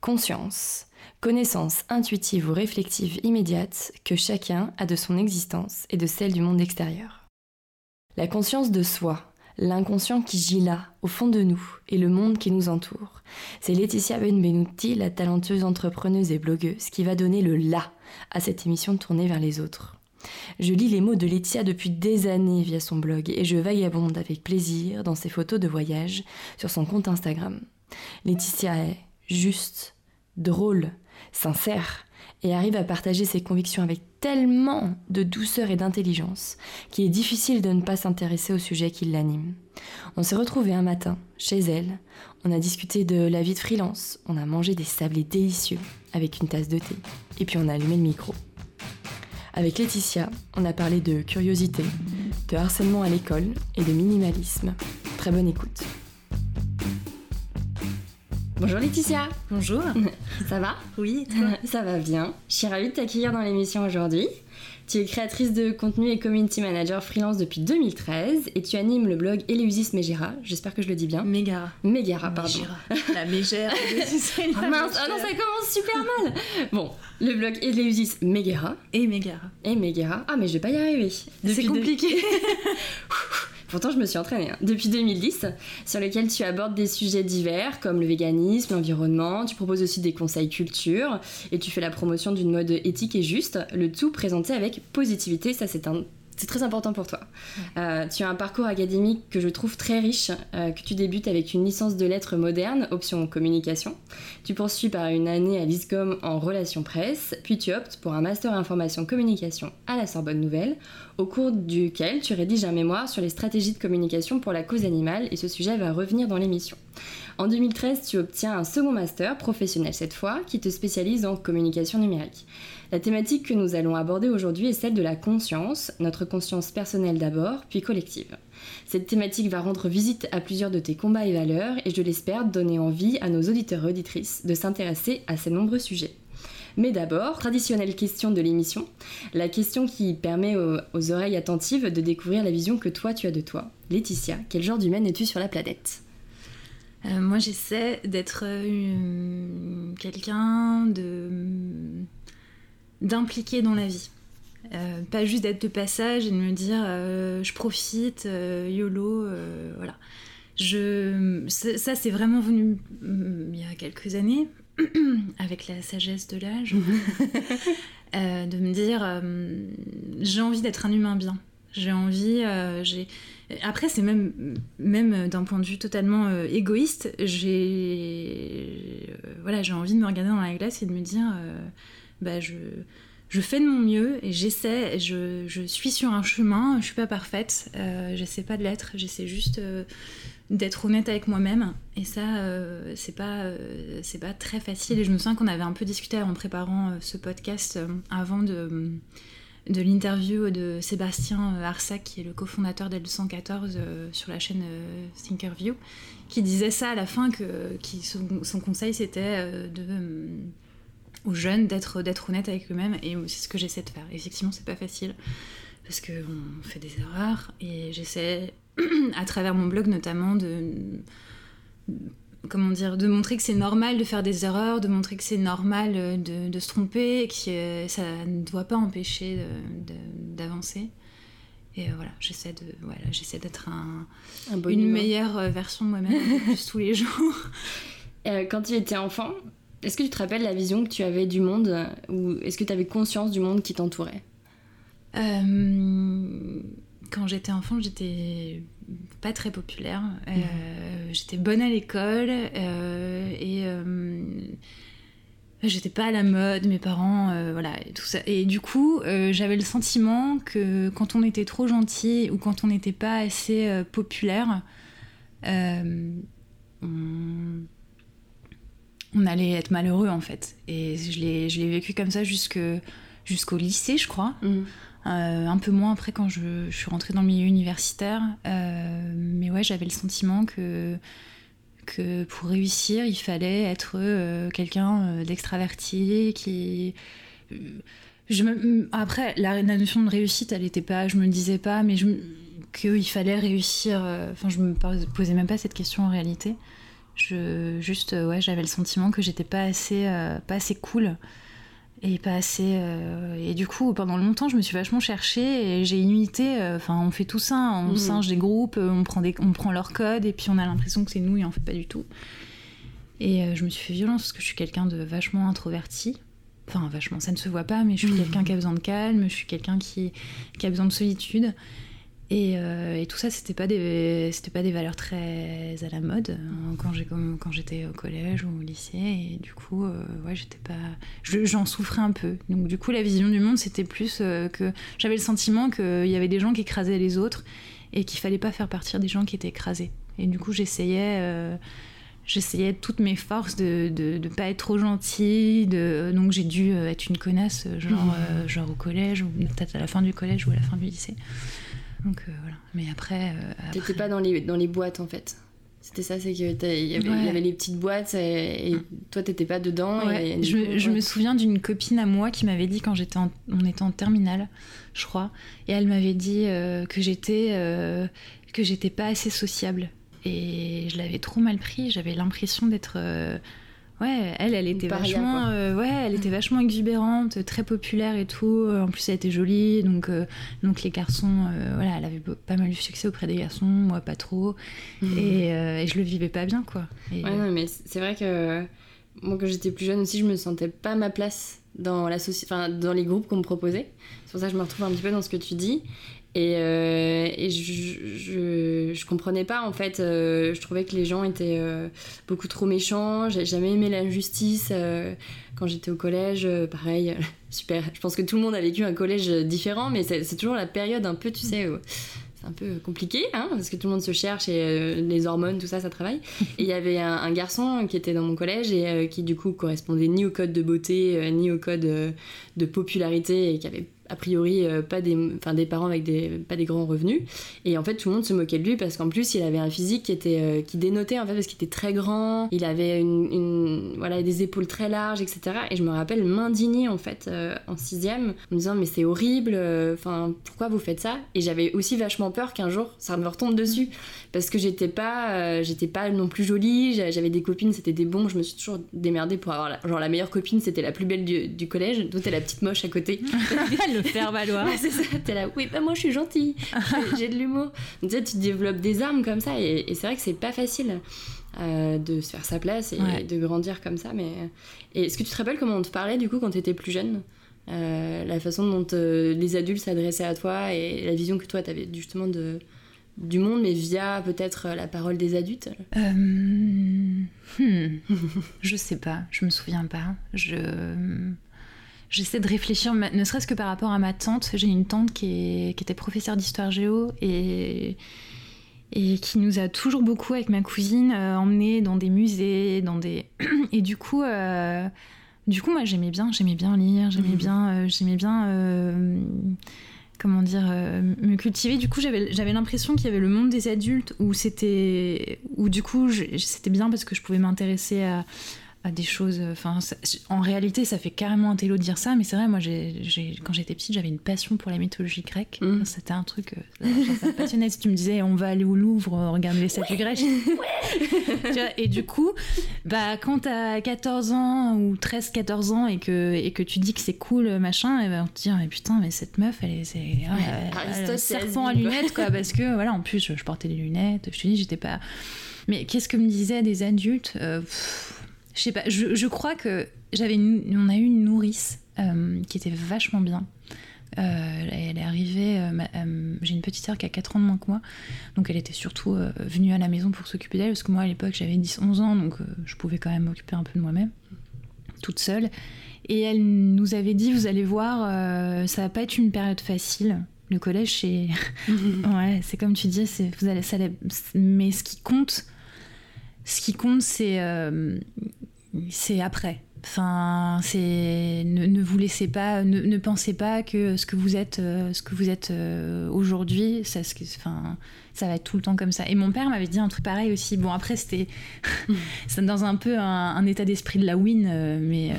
Conscience. Connaissance intuitive ou réflexive immédiate que chacun a de son existence et de celle du monde extérieur. La conscience de soi, l'inconscient qui gît là, au fond de nous, et le monde qui nous entoure. C'est Laetitia Benvenuti, la talentueuse entrepreneuse et blogueuse, qui va donner le là à cette émission tournée vers les autres. Je lis les mots de Laetitia depuis des années via son blog et je vagabonde avec plaisir dans ses photos de voyage sur son compte Instagram. Laetitia est juste, drôle, sincère, et arrive à partager ses convictions avec tellement de douceur et d'intelligence qu'il est difficile de ne pas s'intéresser au sujet qui l'anime. On s'est retrouvés un matin, chez elle, on a discuté de la vie de freelance, on a mangé des sablés délicieux avec une tasse de thé, et puis on a allumé le micro. Avec Laetitia, on a parlé de curiosité, de harcèlement à l'école et de minimalisme. Très bonne écoute. Bonjour Laetitia. Bonjour. Ça va? Oui, Ça va bien. Je suis ravie de t'accueillir dans l'émission aujourd'hui. Tu es créatrice de contenu et community manager freelance depuis 2013 et tu animes le blog Eleusis Megera. J'espère que je le dis bien. Megara. Megara, pardon. La mégère. ah mince, ah non, ça commence super mal. Bon, le blog Eleusis Megera. Et Megara. Et Megara. Ah, mais je vais pas y arriver. C'est compliqué. Pourtant, je me suis entraînée hein, depuis 2010, sur lequel tu abordes des sujets divers comme le véganisme, l'environnement. Tu proposes aussi des conseils culture et tu fais la promotion d'une mode éthique et juste. Le tout présenté avec positivité. Ça, c'est un c'est très important pour toi. Euh, tu as un parcours académique que je trouve très riche, euh, que tu débutes avec une licence de lettres modernes, option communication. Tu poursuis par une année à l'ISCOM en relations presse, puis tu optes pour un master information communication à la Sorbonne Nouvelle, au cours duquel tu rédiges un mémoire sur les stratégies de communication pour la cause animale, et ce sujet va revenir dans l'émission. En 2013, tu obtiens un second master, professionnel cette fois, qui te spécialise en communication numérique. La thématique que nous allons aborder aujourd'hui est celle de la conscience, notre conscience personnelle d'abord, puis collective. Cette thématique va rendre visite à plusieurs de tes combats et valeurs et je l'espère donner envie à nos auditeurs et auditrices de s'intéresser à ces nombreux sujets. Mais d'abord, traditionnelle question de l'émission, la question qui permet aux, oreilles attentives de découvrir la vision que toi tu as de toi. Laetitia, quel genre d'humaine es-tu sur la planète? Euh, Moi j'essaie d'être euh, quelqu'un de d'impliquer dans la vie. Euh, pas juste d'être de passage et de me dire euh, je profite, euh, YOLO, voilà. Je, ça, c'est vraiment venu mm, il y a quelques années, avec la sagesse de l'âge, de me dire j'ai envie d'être un humain bien. J'ai envie, j'ai. Après, c'est même, même d'un point de vue totalement égoïste, j'ai, voilà, j'ai envie de me regarder dans la glace et de me dire, bah, je, fais de mon mieux et j'essaie, je, suis sur un chemin, je suis pas parfaite, euh, j'essaie pas de l'être, j'essaie juste euh, d'être honnête avec moi-même. Et ça euh, c'est pas euh, c'est pas très facile. Et je me sens qu'on avait un peu discuté en préparant ce podcast avant de l'interview de Sébastien Arsac, qui est le cofondateur d'L214 sur la chaîne Thinkerview, qui disait ça à la fin, que son conseil c'était de aux jeunes d'être d'être honnête avec eux-mêmes et c'est ce que j'essaie de faire. Effectivement, c'est pas facile parce que on fait des erreurs et j'essaie à travers mon blog notamment de comment dire de montrer que c'est normal de faire des erreurs, de montrer que c'est normal de, de, se tromper et que ça ne doit pas empêcher d'avancer. Et euh, voilà, j'essaie de voilà, j'essaie d'être un, une meilleure version de moi-même tous les jours. Euh, quand tu étais enfant, est-ce que tu te rappelles la vision que tu avais du monde ou est-ce que tu avais conscience du monde qui t'entourait? Euh, Quand j'étais enfant, j'étais pas très populaire. Euh, mmh. J'étais bonne à l'école euh, et j'étais pas à la mode. Mes parents, voilà, et tout ça. Et du coup, j'avais le sentiment que quand on était trop gentil ou quand on n'était pas assez populaire, on on allait être malheureux en fait. Et je l'ai, je l'ai vécu comme ça jusqu'au lycée, je crois. Mhm. Euh, un peu moins après quand je, je, suis rentrée dans le milieu universitaire. Euh, mais ouais, j'avais le sentiment que, que pour réussir, il fallait être euh, quelqu'un d'extraverti, qui... Je me... Après, la, la, notion de réussite, elle était pas... Je me disais pas, mais je... qu'il fallait réussir... Enfin, je me posais même pas cette question en réalité. Je, juste, ouais, j'avais le sentiment que j'étais pas assez, pas assez cool et pas assez. Euh, et du coup, pendant longtemps, je me suis vachement cherchée et j'ai imité. Euh, enfin, on fait tout ça, hein. on mhm. singe des groupes, euh, on prend, des, on prend leur code et puis on a l'impression que c'est nous et en fait pas du tout. Et je me suis fait violence parce que je suis quelqu'un de vachement introverti. Enfin, vachement, ça ne se voit pas, mais je suis mhm. quelqu'un qui a besoin de calme, je suis quelqu'un qui, qui a besoin de solitude. Euh, et, tout ça, c'était pas des, c'était pas des valeurs très à la mode hein, quand j'ai quand j'étais au collège ou au lycée. Et du coup, euh, ouais, j'étais pas, j'en souffrais un peu. Donc du coup, la vision du monde, c'était plus euh, que j'avais le sentiment qu'il y avait des gens qui écrasaient les autres et qu'il fallait pas faire partir des gens qui étaient écrasés. Et du coup, j'essayais j'essayais toutes mes forces de, de, de, pas être trop gentille. De, donc j'ai dû être une connasse, genre, mmh. genre au collège, ou peut-être à la fin du collège ou à la fin du lycée. Donc euh, voilà. Mais après. Euh, T'étais pas dans les, dans les boîtes en fait c'était ça, c'est qu'il y, y, avait les petites boîtes et, toi t'étais pas dedans. je, me souviens d'une copine à moi qui m'avait dit quand j'étais on était en terminale, je crois, et elle m'avait dit euh, que j'étais que j'étais pas assez sociable et je l'avais trop mal pris. J'avais l'impression d'être Ouais, elle, elle était vachement, euh, ouais, elle était vachement exubérante, très populaire et tout. En plus, elle était jolie, donc, euh, donc les garçons, euh, voilà, elle avait pas mal de succès auprès des garçons, moi pas trop, mhm. et, je le vivais pas bien, quoi. Ouais, non, mais c'est vrai que moi, quand j'étais plus jeune aussi, je me sentais pas ma place dans la enfin, dans les groupes qu'on me proposait. C'est pour ça que je me retrouve un petit peu dans ce que tu dis. Et, euh, et je, je, je, comprenais pas en fait. Euh, je trouvais que les gens étaient euh, beaucoup trop méchants. J'ai jamais aimé l'injustice. quand j'étais au collège, pareil, super. Je pense que tout le monde a vécu un collège différent, mais c'est toujours la période un peu, tu sais, c'est un peu compliqué, hein, parce que tout le monde se cherche et les hormones, tout ça, ça travaille. et il y avait un, un, garçon qui était dans mon collège et qui du coup correspondait ni au code de beauté, ni au code de popularité et qui avait a priori euh, pas des, des parents avec des, pas des grands revenus. Et en fait, tout le monde se moquait de lui parce qu'en plus, il avait un physique qui, était, euh, qui dénotait en fait parce qu'il était très grand, il avait une, voilà, des épaules très larges, etc. Et je me rappelle m'indigner en fait euh, en sixième en me disant mais c'est horrible, pourquoi vous faites ça? Et j'avais aussi vachement peur qu'un jour ça me retombe dessus parce que j'étais pas, j'étais pas non plus jolie, j'avais des copines, c'était des bons, je me suis toujours démerdée pour avoir la, genre la meilleure copine, c'était la plus belle du, du collège, d'autres la petite moche à côté. faire valoir. c'est ça, t'es là, oui, bah moi je suis gentille, j'ai de l'humour. Tu sais, tu développes des armes comme ça, et, c'est vrai que c'est pas facile euh, de se faire sa place et de grandir comme ça. Mais est-ce que tu te rappelles comment on te parlait du coup quand t'étais plus jeune? Euh, La façon dont euh, les adultes s'adressaient à toi et la vision que toi t'avais justement de du monde, mais via peut-être la parole des adultes hmm. Je sais pas, je me souviens pas. Je J'essaie de réfléchir, ne serait-ce que par rapport à ma tante. J'ai une tante qui, était professeure d'histoire géo et, et qui nous a toujours beaucoup, avec ma cousine, euh, emmenés dans des musées, dans des... et du coup, euh, du coup moi j'aimais bien, j'aimais bien lire, j'aimais mmh. bien... Euh, j'aimais bien comment dire, me cultiver. Du coup, j'avais l'impression qu'il y avait le monde des adultes où c'était, où du coup, c'était bien parce que je pouvais m'intéresser à, à des choses. Enfin, en réalité, ça fait carrément un télo de dire ça, mais c'est vrai, moi, quand j'étais petite, j'avais une passion pour la mythologie grecque. Mmh. C'était un truc, euh, ça me passionnait. Si tu me disais, on va aller au Louvre, euh, regarder les statues grecques. et du coup, bah, quand t'as 14 ans ou 13-14 ans et que, et que tu dis que c'est cool, machin, et ben, on te dit, mais putain, mais cette meuf, elle est. C'est, ouais, serpent à lunettes, quoi, parce que, voilà, en plus, je, portais des lunettes, je te dis, j'étais pas. Mais qu'est-ce que me disaient des adultes euh, je sais pas, je, crois que j'avais on a eu une nourrice euh, qui était vachement bien. Euh, elle est arrivée, euh, j'ai une petite sœur qui a 4 ans de moins que moi, donc elle était surtout venue à la maison pour s'occuper d'elle, parce que moi à l'époque j'avais 10-11 ans, donc je pouvais quand même m'occuper un peu de moi-même, toute seule. Et elle nous avait dit, vous allez voir, ça va pas être une période facile. Le collège, c'est... ouais, c'est comme tu dis, vous allez, ça mais ce qui compte, ce qui compte, c'est c'est après. Enfin, c'est ne, vous laissez pas, ne, pensez pas que ce que vous êtes, euh, ce que vous êtes euh, aujourd'hui, ça, enfin, ça va être tout le temps comme ça. Et mon père m'avait dit un truc pareil aussi. Bon, après c'était dans un peu un, état d'esprit de la win, euh, mais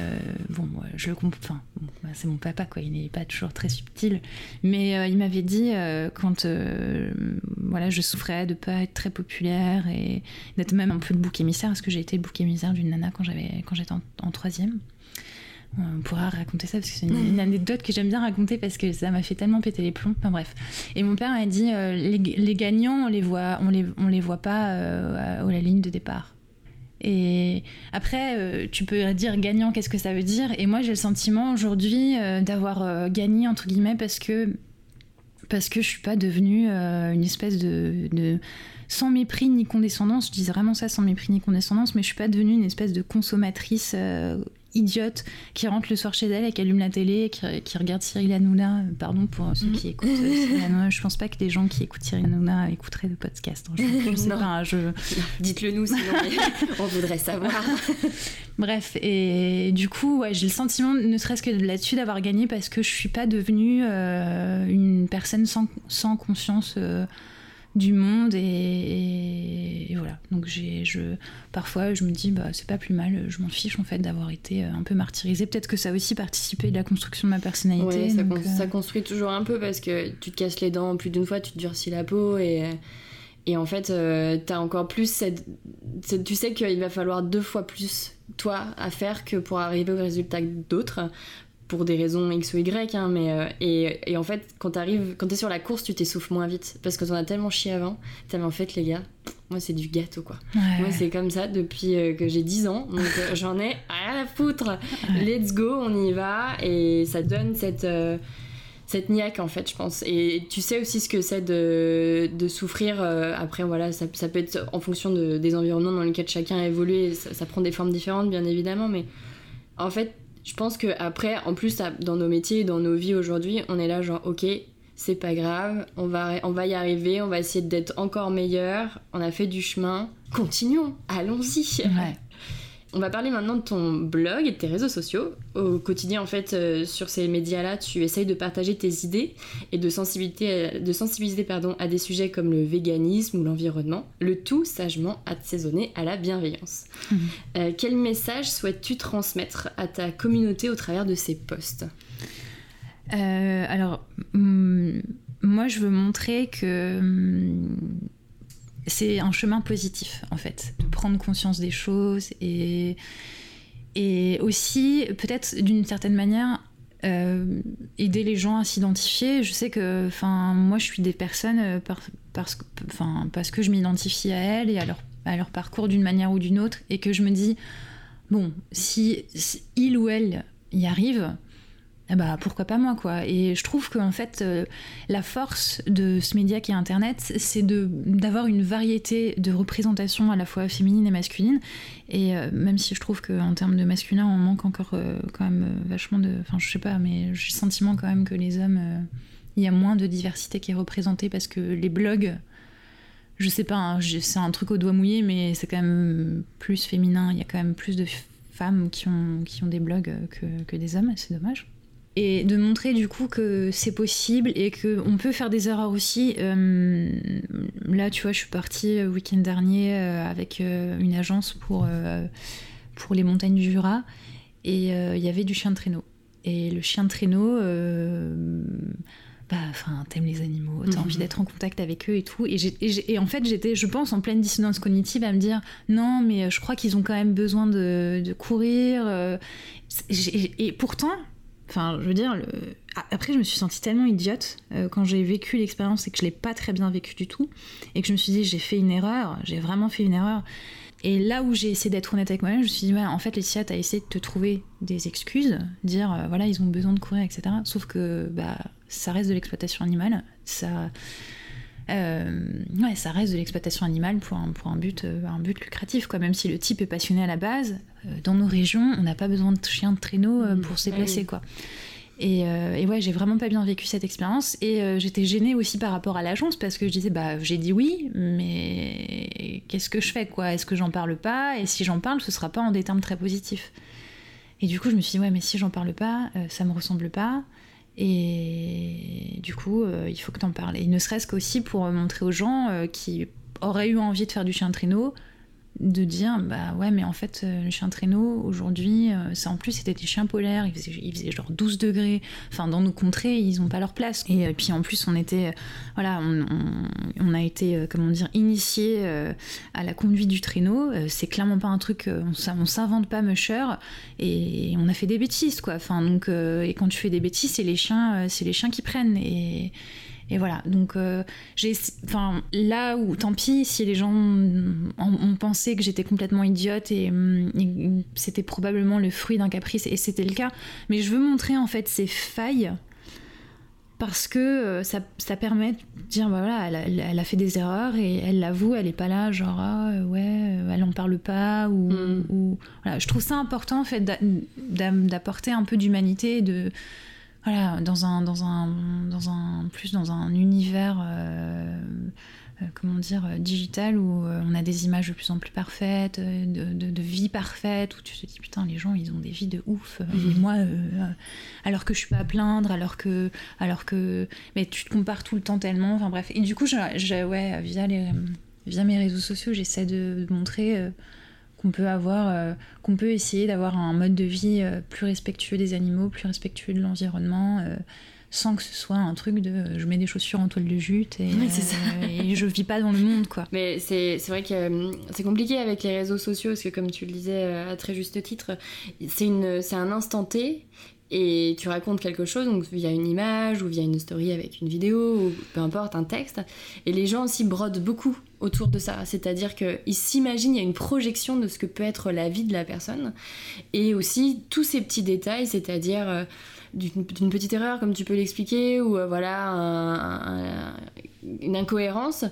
bon, je le comprends. Enfin, bah, c'est mon papa quoi. Il n'est pas toujours très subtil, mais il m'avait dit quand voilà, je souffrais de pas être très populaire et d'être même un peu le bouc émissaire, parce que j'ai été le bouc émissaire d'une nana quand j'étais en, en on pourra raconter ça parce que c'est une, anecdote que j'aime bien raconter parce que ça m'a fait tellement péter les plombs. Enfin bref. Et mon père a dit euh, les, gagnants, on les voit, on les, on les voit pas euh, à, la ligne de départ. Et après, euh, tu peux dire gagnant, qu'est-ce que ça veut dire? Et moi, j'ai le sentiment aujourd'hui d'avoir gagné entre guillemets parce que parce que je suis pas devenue une espèce de, de sans mépris ni condescendance, je dis vraiment ça sans mépris ni condescendance, mais je suis pas devenue une espèce de consommatrice idiote qui rentre le soir chez elle et qui allume la télé et qui, regarde Cyril Hanouna. Pardon pour ceux qui mhm. écoutent euh, Cyril Hanouna. Je pense pas que les gens qui écoutent Cyril Hanouna écouteraient le podcast. Hein. Je, sais pas. Je... Dites-le nous, sinon on voudrait savoir. Bref, et du coup, ouais, j'ai le sentiment, ne serait-ce que là-dessus, d'avoir gagné parce que je suis pas devenue euh, une personne sans, sans conscience. Euh, du monde et, voilà. Donc j'ai je parfois je me dis bah c'est pas plus mal je m'en fiche en fait d'avoir été euh, un peu martyrisée. Peut-être que ça a aussi participé de la construction de ma personnalité ça, euh, ça, construit toujours un peu parce que tu te casses les dents plus d'une fois tu te durcis la peau et et en fait euh, t'as encore plus cette, tu sais qu'il va falloir deux fois plus toi à faire que pour arriver au résultat d'autres pour des raisons X ou Y, hein, mais euh, et, et, en fait, quand t'arrives, quand t'es sur la course, tu t'essouffles moins vite parce que t'en as tellement chié avant. Tellement en fait, les gars, moi c'est du gâteau quoi. Moi c'est comme ça depuis euh, que j'ai 10 ans, donc euh, j'en ai rien à foutre. Let's go, on y va et ça donne cette cette niaque en fait je pense et tu sais aussi ce que c'est de, de souffrir après voilà ça, ça, peut être en fonction de, des environnements dans lesquels chacun a évolué ça, ça, prend des formes différentes bien évidemment mais en fait je pense que après, en plus, dans nos métiers, dans nos vies aujourd'hui, on est là genre, ok, c'est pas grave, on va, y arriver, on va essayer d'être encore meilleur, on a fait du chemin, continuons, allons-y. On va parler maintenant de ton blog et de tes réseaux sociaux. Au quotidien, en fait, euh, sur ces médias-là, tu essayes de partager tes idées et de sensibiliser, de sensibiliser pardon, à des sujets comme le véganisme ou l'environnement, le tout sagement assaisonné à la bienveillance. Mhm. Euh, quel message souhaites-tu transmettre à ta communauté au travers de ces posts? Euh, Alors, hmm, moi, je veux montrer que hmm, c'est un chemin positif en fait, de prendre conscience des choses et, et aussi peut-être d'une certaine manière euh, aider les gens à s'identifier. Je sais que moi je suis des personnes euh, parce, parce que je m'identifie à elles et à leur, à leur parcours d'une manière ou d'une autre et que je me dis bon si, si il ou elle y arrive eh bah pourquoi pas moi quoi. Et je trouve qu'en fait euh, la force de ce média qui est Internet, c'est d'avoir une variété de représentations à la fois féminine et masculine. Et euh, même si je trouve qu'en termes de masculin, on manque encore euh, quand même vachement de, enfin je sais pas, mais j'ai le sentiment quand même que les hommes, il y a moins de diversité qui est représentée parce que les blogs je sais pas, hein, c'est un truc au doigt mouillé, mais c'est quand même plus féminin. Il y a quand même plus de femmes qui ont, qui ont des blogs que, que des hommes, c'est dommage et de montrer du coup que c'est possible et qu'on peut faire des erreurs aussi. Euh, là, tu vois, je suis partie le week-end dernier euh, avec euh, une agence pour, pour les montagnes du Jura et il y avait du chien de traîneau. Et le chien de traîneau, bah, enfin, t'aimes les animaux, t'as envie mhm. d'être en contact avec eux et tout. Et, et, en fait, j'étais, je pense, en pleine dissonance cognitive à me dire non, mais je crois qu'ils ont quand même besoin de, de courir. et pourtant, Enfin, je veux dire, après, je me suis sentie tellement idiote euh, quand j'ai vécu l'expérience et que je l'ai pas très bien vécu du tout, et que je me suis dit, j'ai fait une erreur, j'ai vraiment fait une erreur. Et là où j'ai essayé d'être honnête avec moi-même, je me suis dit, ouais, en fait, Laetitia, t'as essayé de te trouver des excuses, dire, euh, voilà, ils ont besoin de courir, etc. Sauf que, bah, ça reste de l'exploitation animale, ça. Euh, ouais, ça reste de l'exploitation animale pour un, pour un, but, un but lucratif, quoi. Même si le type est passionné à la base, euh, dans nos régions, on n'a pas besoin de chiens de traîneau euh, pour se déplacer, quoi. Et, et ouais, j'ai vraiment pas bien vécu cette expérience. Et j'étais gênée aussi par rapport à l'agence parce que je disais, bah, j'ai dit oui, mais qu'est-ce que je fais, quoi? Est-ce que j'en parle pas? Et si j'en parle, ce sera pas en des termes très positifs. Et du coup, je me suis dit, ouais, mais si j'en parle pas, ça me ressemble pas. Et du coup, il faut que t'en parles. Et ne serait-ce qu'aussi pour montrer aux gens qui auraient eu envie de faire du chien de traîneau, de dire bah ouais mais en fait euh, le chien traîneau aujourd'hui euh, ça en plus c'était des chiens polaires il faisait, genre 12 degrés. Enfin dans nos contrées ils ont pas leur place. Et euh, puis en plus on était voilà on, a été comment dire initié à la conduite du traîneau. C'est clairement pas un truc on, on s'invente pas musher. Et on a fait des bêtises quoi. Enfin donc et quand tu fais des bêtises c'est les chiens c'est les chiens qui prennent. Et et voilà, donc euh, j'ai, enfin là où, tant pis, si les gens ont, pensé que j'étais complètement idiote et, mm, c'était probablement le fruit d'un caprice et c'était le cas, mais je veux montrer en fait ces failles parce que euh, ça, ça, permet de dire bah voilà elle a, fait des erreurs et elle l'avoue elle est pas là genre ah, ouais elle en parle pas ou, mm. ou, voilà. Je trouve ça important en fait d'apporter un peu d'humanité de voilà, dans un, dans un, dans un, plus dans un univers, euh, euh, comment dire, euh, digital où on a des images de plus en plus parfaites, de, de, vie parfaite, où tu te dis putain, les gens ils ont des vies de ouf, et mhm. moi, alors que je suis pas à plaindre, alors que, alors que, mais tu te compares tout le temps tellement, enfin bref. Et du coup, je, ouais, via les, via mes réseaux sociaux, j'essaie de montrer qu'on peut avoir, euh, qu'on peut essayer d'avoir un mode de vie euh, plus respectueux des animaux, plus respectueux de l'environnement, euh, sans que ce soit un truc de je mets des chaussures en toile de jute et, et je vis pas dans le monde quoi. Mais c'est vrai que c'est compliqué avec les réseaux sociaux parce que comme tu le disais à très juste titre, c'est un instant T et tu racontes quelque chose donc via une image ou via une story avec une vidéo ou peu importe un texte. Et les gens aussi brodent beaucoup autour de ça. C'est-à-dire qu'ils s'imaginent il y a une projection de ce que peut être la vie de la personne. Et aussi tous ces petits détails c'est-à-dire euh, d'une petite erreur comme tu peux l'expliquer ou euh, voilà une incohérence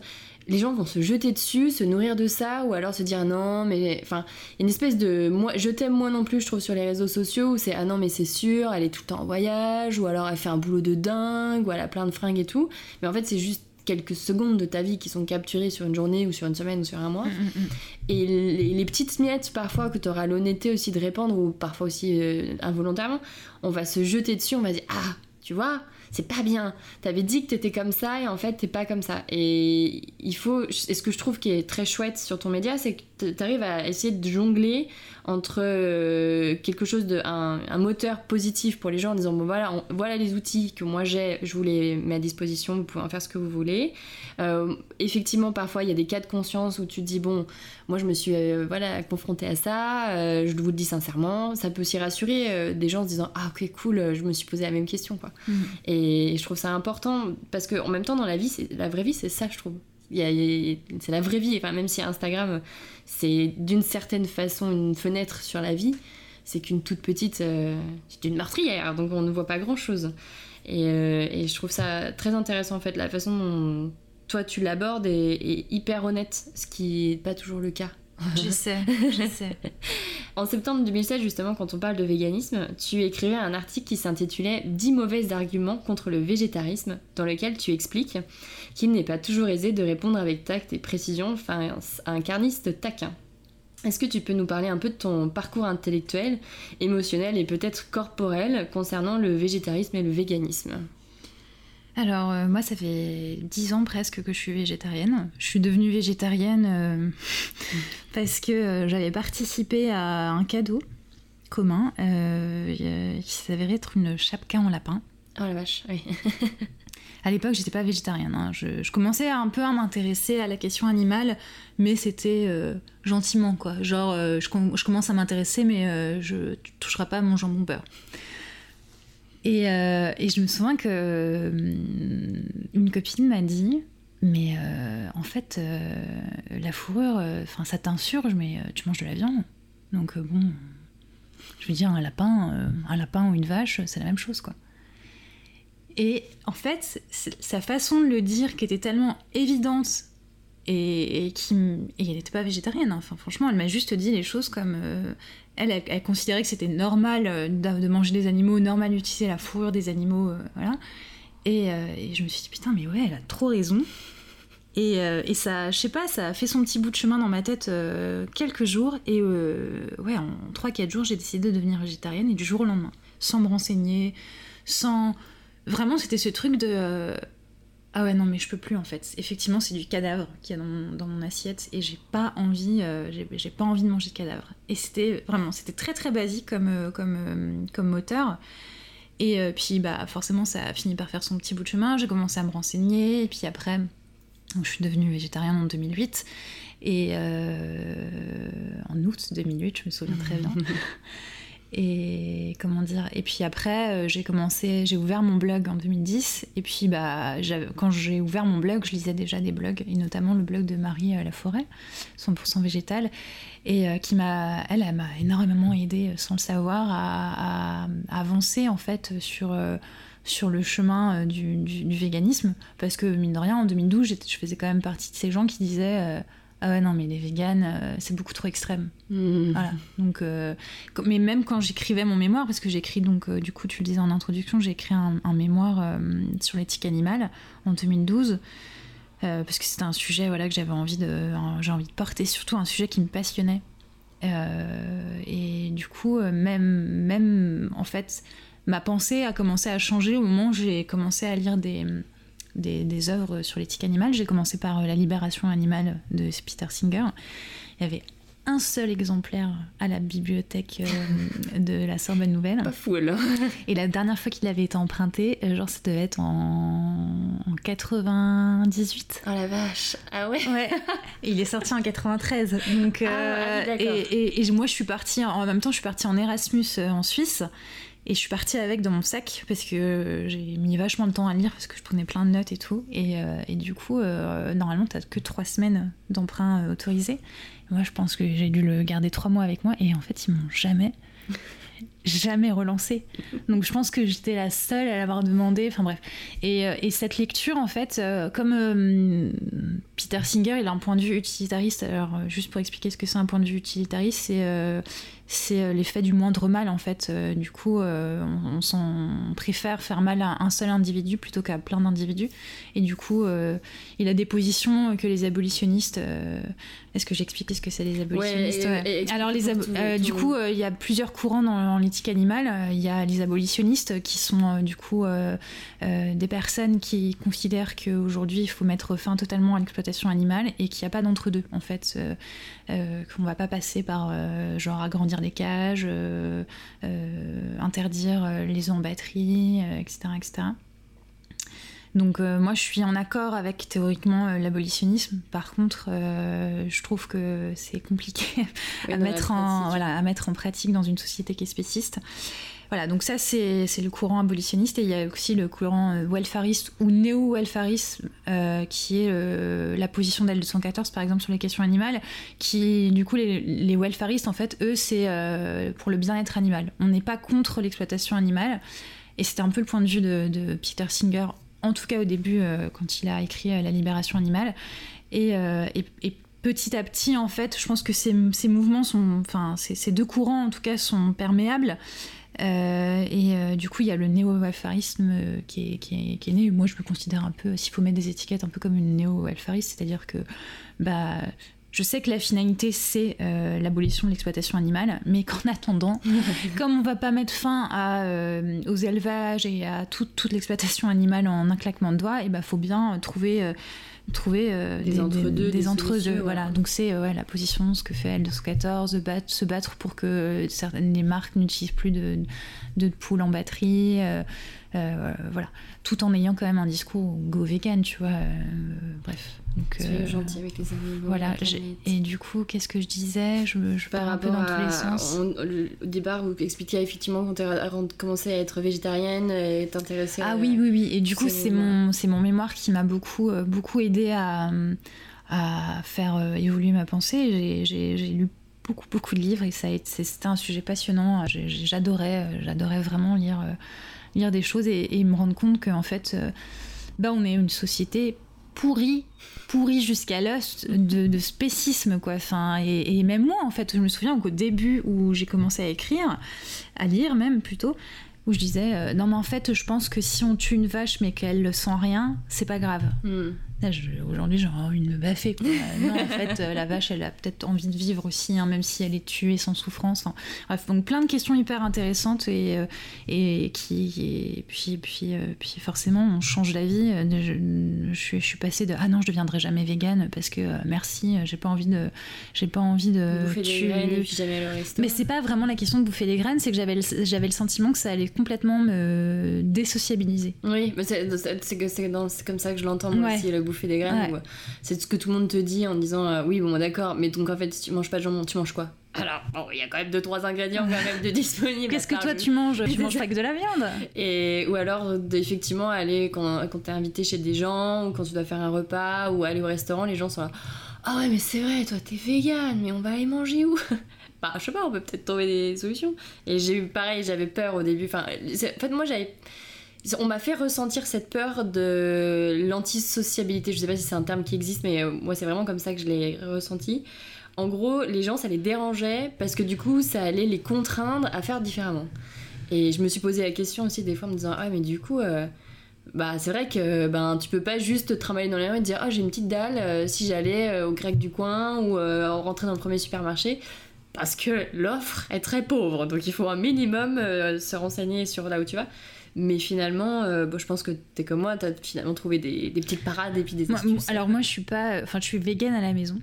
les gens vont se jeter dessus, se nourrir de ça, ou alors se dire non, mais enfin, une espèce de moi, je t'aime moi non plus, je trouve sur les réseaux sociaux où c'est ah non mais c'est sûr, elle est tout le temps en voyage, ou alors elle fait un boulot de dingue, ou elle a plein de fringues et tout, mais en fait c'est juste quelques secondes de ta vie qui sont capturées sur une journée ou sur une semaine ou sur un mois. Mm, mm, mm. Et les, petites miettes parfois que tu auras l'honnêteté aussi de répandre ou parfois aussi euh, involontairement, on va se jeter dessus, on va dire ah tu vois c'est pas bien. T'avais dit que t'étais comme ça et en fait t'es pas comme ça. Et il faut, et ce que je trouve qui est très chouette sur ton média, c'est que t'arrives à essayer de jongler entre euh, quelque chose de un, moteur positif pour les gens en disant bon voilà voilà les outils que moi j'ai je vous les mets à disposition vous pouvez en faire ce que vous voulez. Euh, effectivement parfois il y a des cas de conscience où tu te dis bon moi je me suis euh, voilà confrontée à ça je vous le dis sincèrement ça peut aussi rassurer des gens en se disant ah ok cool je me suis posé la même question quoi. Mmh. et je trouve ça important parce que en même temps dans la vie c'est la vraie vie c'est ça je trouve c'est la vraie vie enfin même si Instagram c'est d'une certaine façon une fenêtre sur la vie. C'est qu'une toute petite, euh, c'est une meurtrière, donc on ne voit pas grand-chose. Euh, et, je trouve ça très intéressant en fait, la façon dont toi tu l'abordes est, hyper honnête, ce qui n'est pas toujours le cas. Je sais, je sais. en septembre 2007, justement, quand on parle de véganisme, tu écrivais un article qui s'intitulait 10 mauvais arguments contre le végétarisme, dans lequel tu expliques qu'il n'est pas toujours aisé de répondre avec tact et précision face à un carniste taquin. Est-ce que tu peux nous parler un peu de ton parcours intellectuel, émotionnel et peut-être corporel concernant le végétarisme et le véganisme? Alors euh, moi ça fait dix ans presque que je suis végétarienne. Je suis devenue végétarienne euh, parce que euh, j'avais participé à un cadeau commun qui s'avérait être une chapka en lapin. Oh la vache, oui. à l'époque j'étais pas végétarienne. Hein. Je, commençais un peu à m'intéresser à la question animale, mais c'était gentiment quoi. Genre je, je, commence à m'intéresser mais je tu toucheras pas à mon jambon beurre. Euh, et, je me souviens que euh, une copine m'a dit mais euh, en fait la fourrure enfin ça t'insurge mais tu manges de la viande. Donc bon je veux dire un lapin un lapin ou une vache c'est la même chose quoi. Et en fait sa façon de le dire qui était tellement évidente et, qui et elle n'était pas végétarienne. Hein. Enfin, franchement, elle m'a juste dit les choses comme elle, elle, considérait que c'était normal de, manger des animaux, normal d'utiliser la fourrure des animaux, voilà. Et, et, je me suis dit putain, mais ouais, elle a trop raison. Euh, et, ça, je sais pas, ça a fait son petit bout de chemin dans ma tête euh, quelques jours. Et euh, ouais, en 3-4 jours, j'ai décidé de devenir végétarienne et du jour au lendemain, sans me renseigner, sans. Vraiment, c'était ce truc de. Ah ouais, non, mais je peux plus en fait. Effectivement, c'est du cadavre qu'il y a dans mon, assiette et j'ai pas envie, j'ai pas envie de manger de cadavre. Et c'était vraiment, c'était très très basique comme, comme, comme moteur. Et puis, bah, forcément, ça a fini par faire son petit bout de chemin. J'ai commencé à me renseigner et puis après je suis devenue végétarienne en 2008. Et euh, en août 2008, je me souviens très bien. et comment dire Et puis après, euh, j'ai commencé, j'ai ouvert mon blog en 2010. Et puis bah, quand j'ai ouvert mon blog, je lisais déjà des blogs, et notamment le blog de Marie euh, Laforêt, 100% végétal, et qui m'a, elle, m'a énormément aidé, sans le savoir, à, avancer en fait sur sur le chemin euh, du, véganisme. Parce que, mine de rien, en 2012, je faisais quand même partie de ces gens qui disaient euh, Ah ouais, non, mais les véganes, euh, c'est beaucoup trop extrême. Mmh. Voilà. Donc, mais même quand j'écrivais mon mémoire, parce que j'écris, donc, du coup, tu le disais en introduction, j'ai écrit un, mémoire sur l'éthique animale en 2012. parce que c'était un sujet voilà, que j'avais envie de, j'ai envie de porter, surtout un sujet qui me passionnait. et du coup, même, même en fait, ma pensée a commencé à changer au moment où j'ai commencé à lire des, des, œuvres sur l'éthique animale. J'ai commencé par euh, La libération animale de Peter Singer. Il y avait un seul exemplaire à la bibliothèque euh, de la Sorbonne Nouvelle. Pas fou alors. Et la dernière fois qu'il avait été emprunté, euh, genre ça devait être en, en 98. Oh la vache Ah ouais Ouais. Et il est sorti en 93. Donc, ah, ah et, et, moi je suis partie, en même temps je suis partie en Erasmus en Suisse. Et je suis partie avec dans mon sac parce que j'ai mis vachement de temps à lire parce que je prenais plein de notes et tout. Et, euh, du coup, euh, normalement, t'as que trois semaines d'emprunt euh, autorisé. moi, je pense que j'ai dû le garder trois mois avec moi. Et en fait, ils m'ont jamais, jamais relancé. Donc je pense que j'étais la seule à l'avoir demandé. Enfin bref. Et, et, cette lecture, en fait, comme Peter Singer, il a un point de vue utilitariste. Alors, juste pour expliquer ce que c'est un point de vue utilitariste, c'est c'est euh, l'effet du moindre mal en fait. Euh, du coup, euh, on, préfère faire mal à un seul individu plutôt qu'à plein d'individus. Et du coup, il a des positions que les abolitionnistes. Est-ce que j'explique ce que c'est les abolitionnistes? Alors, les du coup, il y a plusieurs courants dans, l'éthique animale. Il y a les abolitionnistes qui sont du coup des personnes qui considèrent qu'aujourd'hui il faut mettre fin totalement à l'exploitation animale et qu'il n'y a pas d'entre-deux en fait. qu'on va pas passer par genre agrandir des cages, euh, euh, interdire euh, les batterie, etc., etc. Donc moi je suis en accord avec théoriquement l'abolitionnisme. Par contre, je trouve que c'est compliqué à, mettre en, voilà, à mettre en pratique dans une société qui est spéciste. Voilà, donc ça c'est le courant abolitionniste et il y a aussi le courant euh, welfariste ou néo-welfariste euh, qui est euh, la position d'L214 par exemple sur les questions animales, qui du coup les, les welfaristes en fait eux c'est pour le bien-être animal. On n'est pas contre l'exploitation animale et c'était un peu le point de vue de, Peter Singer en tout cas au début quand il a écrit La libération animale et, et, petit à petit, en fait, je pense que ces, mouvements sont, enfin, ces, deux courants, en tout cas, sont perméables. Euh, et euh, du coup, il y a le néo-alpharisme euh, qui, est, né. Moi, je me considère un peu, s'il faut mettre des étiquettes, un peu comme une néo-alphariste, c'est-à-dire que bah, je sais que la finalité, c'est l'abolition de l'exploitation animale, mais qu'en attendant, comme on va pas mettre fin à, aux élevages et à toute l'exploitation animale en un claquement de doigts, il bah, faut bien trouver trouver euh, des, entre-deux. Des, entre-deux, voilà. Donc c'est euh, ouais, la position, ce que fait L214, de battre, se battre pour que certaines les marques n'utilisent plus de, de, poules en batterie. Euh, euh, voilà, tout en ayant quand même un discours go vegan, tu vois. Euh, bref. Donc, euh, gentil avec les animaux. Voilà, et du coup, qu'est-ce que je disais? Je, je Par rapport un peu dans tous les sens. au départ, vous expliquiez effectivement quand tu as commencé à être végétarienne et t'intéresser Ah oui, oui, oui. Et du coup, c'est mon, c'est mon mémoire qui m'a beaucoup, beaucoup aidé à, à faire évoluer ma pensée. J'ai lu beaucoup, beaucoup de livres et ça c'était un sujet passionnant. J'adorais, j'adorais vraiment lire lire des choses et, me rendre compte qu'en fait, euh, bah, on est une société pourri pourri jusqu'à l'os de, spécisme quoi enfin et, même moi en fait je me souviens qu'au début où j'ai commencé à écrire à lire même plutôt où je disais euh, non mais en fait je pense que si on tue une vache mais qu'elle ne sent rien c'est pas grave hmm. Aujourd'hui, j'aurais envie de me baffer. non, en fait, euh, la vache, elle a peut-être envie de vivre aussi, hein, même si elle est tuée sans souffrance. Bref, donc plein de questions hyper intéressantes et, euh, et qui. Et puis, puis, euh, puis forcément, on change d'avis. Je, je, suis passée de Ah non, je deviendrai jamais végane parce que merci, j'ai pas envie de. J'ai pas envie de. Bouffer des graines et puis jamais le resto. Mais c'est pas vraiment la question de bouffer des graines, c'est que j'avais le, j'avais le sentiment que ça allait complètement me désociabiliser. Oui, c'est, c'est, comme ça que je l'entends moi aussi, le bouffer des graines. Euh, c'est ce que tout le monde te dit en disant euh, oui, bon, d'accord, mais donc en fait, si tu manges pas de jambon, tu manges quoi? Alors, il y a quand même deux trois ingrédients quand même de disponibles. Qu'est-ce que toi tu manges? Tu manges pas que de la viande? Et ou alors effectivement aller quand quand t'es invité chez des gens ou quand tu dois faire un repas ou aller au restaurant, les gens sont là. Ah ouais mais c'est vrai, toi t'es vegan, mais on va aller manger où? Bah je sais pas, on peut peut-être trouver des solutions. Et j'ai eu pareil, j'avais peur au début. Enfin, en fait moi j'avais on m'a fait ressentir cette peur de l'antisociabilité. Je sais pas si c'est un terme qui existe, mais euh, moi c'est vraiment comme ça que je l'ai ressenti. En gros, les gens ça les dérangeait parce que du coup ça allait les contraindre à faire différemment. Et je me suis posé la question aussi des fois en me disant ah mais du coup euh, bah c'est vrai que ben tu peux pas juste travailler dans les rues et dire ah j'ai une petite dalle euh, si j'allais au grec du coin ou rentrer dans le premier supermarché parce que l'offre est très pauvre donc il faut un minimum se renseigner sur là où tu vas. Mais finalement, euh, je pense que t'es comme moi, t'as finalement trouvé des, petites parades et puis des astuces. alors moi, je suis pas, enfin, je suis végane à la maison.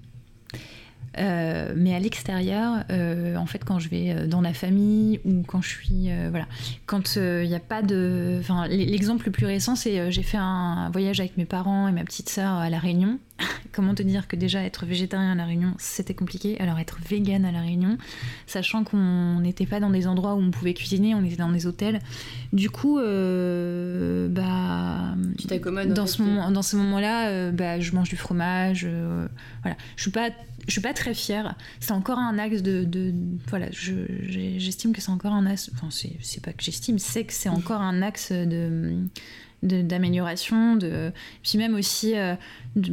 Euh, mais à l'extérieur, euh, en fait, quand je vais dans la famille ou quand je suis, voilà, quand il n'y a pas de, enfin, l'exemple le plus récent, c'est j'ai fait un voyage avec mes parents et ma petite sœur à la Réunion comment te dire que déjà être végétarien à La Réunion, c'était compliqué. Alors être vegan à La Réunion, sachant qu'on n'était pas dans des endroits où on pouvait cuisiner, on était dans des hôtels. Du coup, euh, bah, tu t'accommodes dans ce moment, dans ce moment-là, euh, bah, je mange du fromage. Euh, voilà, je suis pas, je suis pas très fière. C'est encore un axe de, de voilà, j'estime que c'est encore un axe. Enfin, c'est pas que j'estime, c'est que c'est encore un axe de d'amélioration de, puis même aussi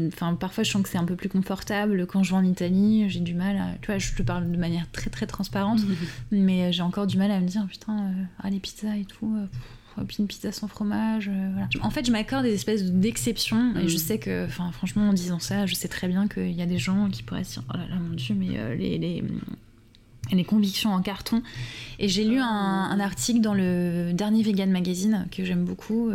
enfin parfois je sens que c'est un peu plus confortable quand je vais en Italie j'ai du mal à, tu vois je te parle de manière très très transparente mais j'ai encore du mal à me dire putain euh, ah les pizzas et tout euh, puis une pizza sans fromage euh, voilà. en fait je m'accorde des espèces d'exceptions et je mm. sais que enfin franchement en disant ça je sais très bien qu'il y a des gens qui pourraient se dire oh là là mon dieu mais les, les les convictions en carton. Et j'ai lu un, article dans le dernier Vegan Magazine que j'aime beaucoup,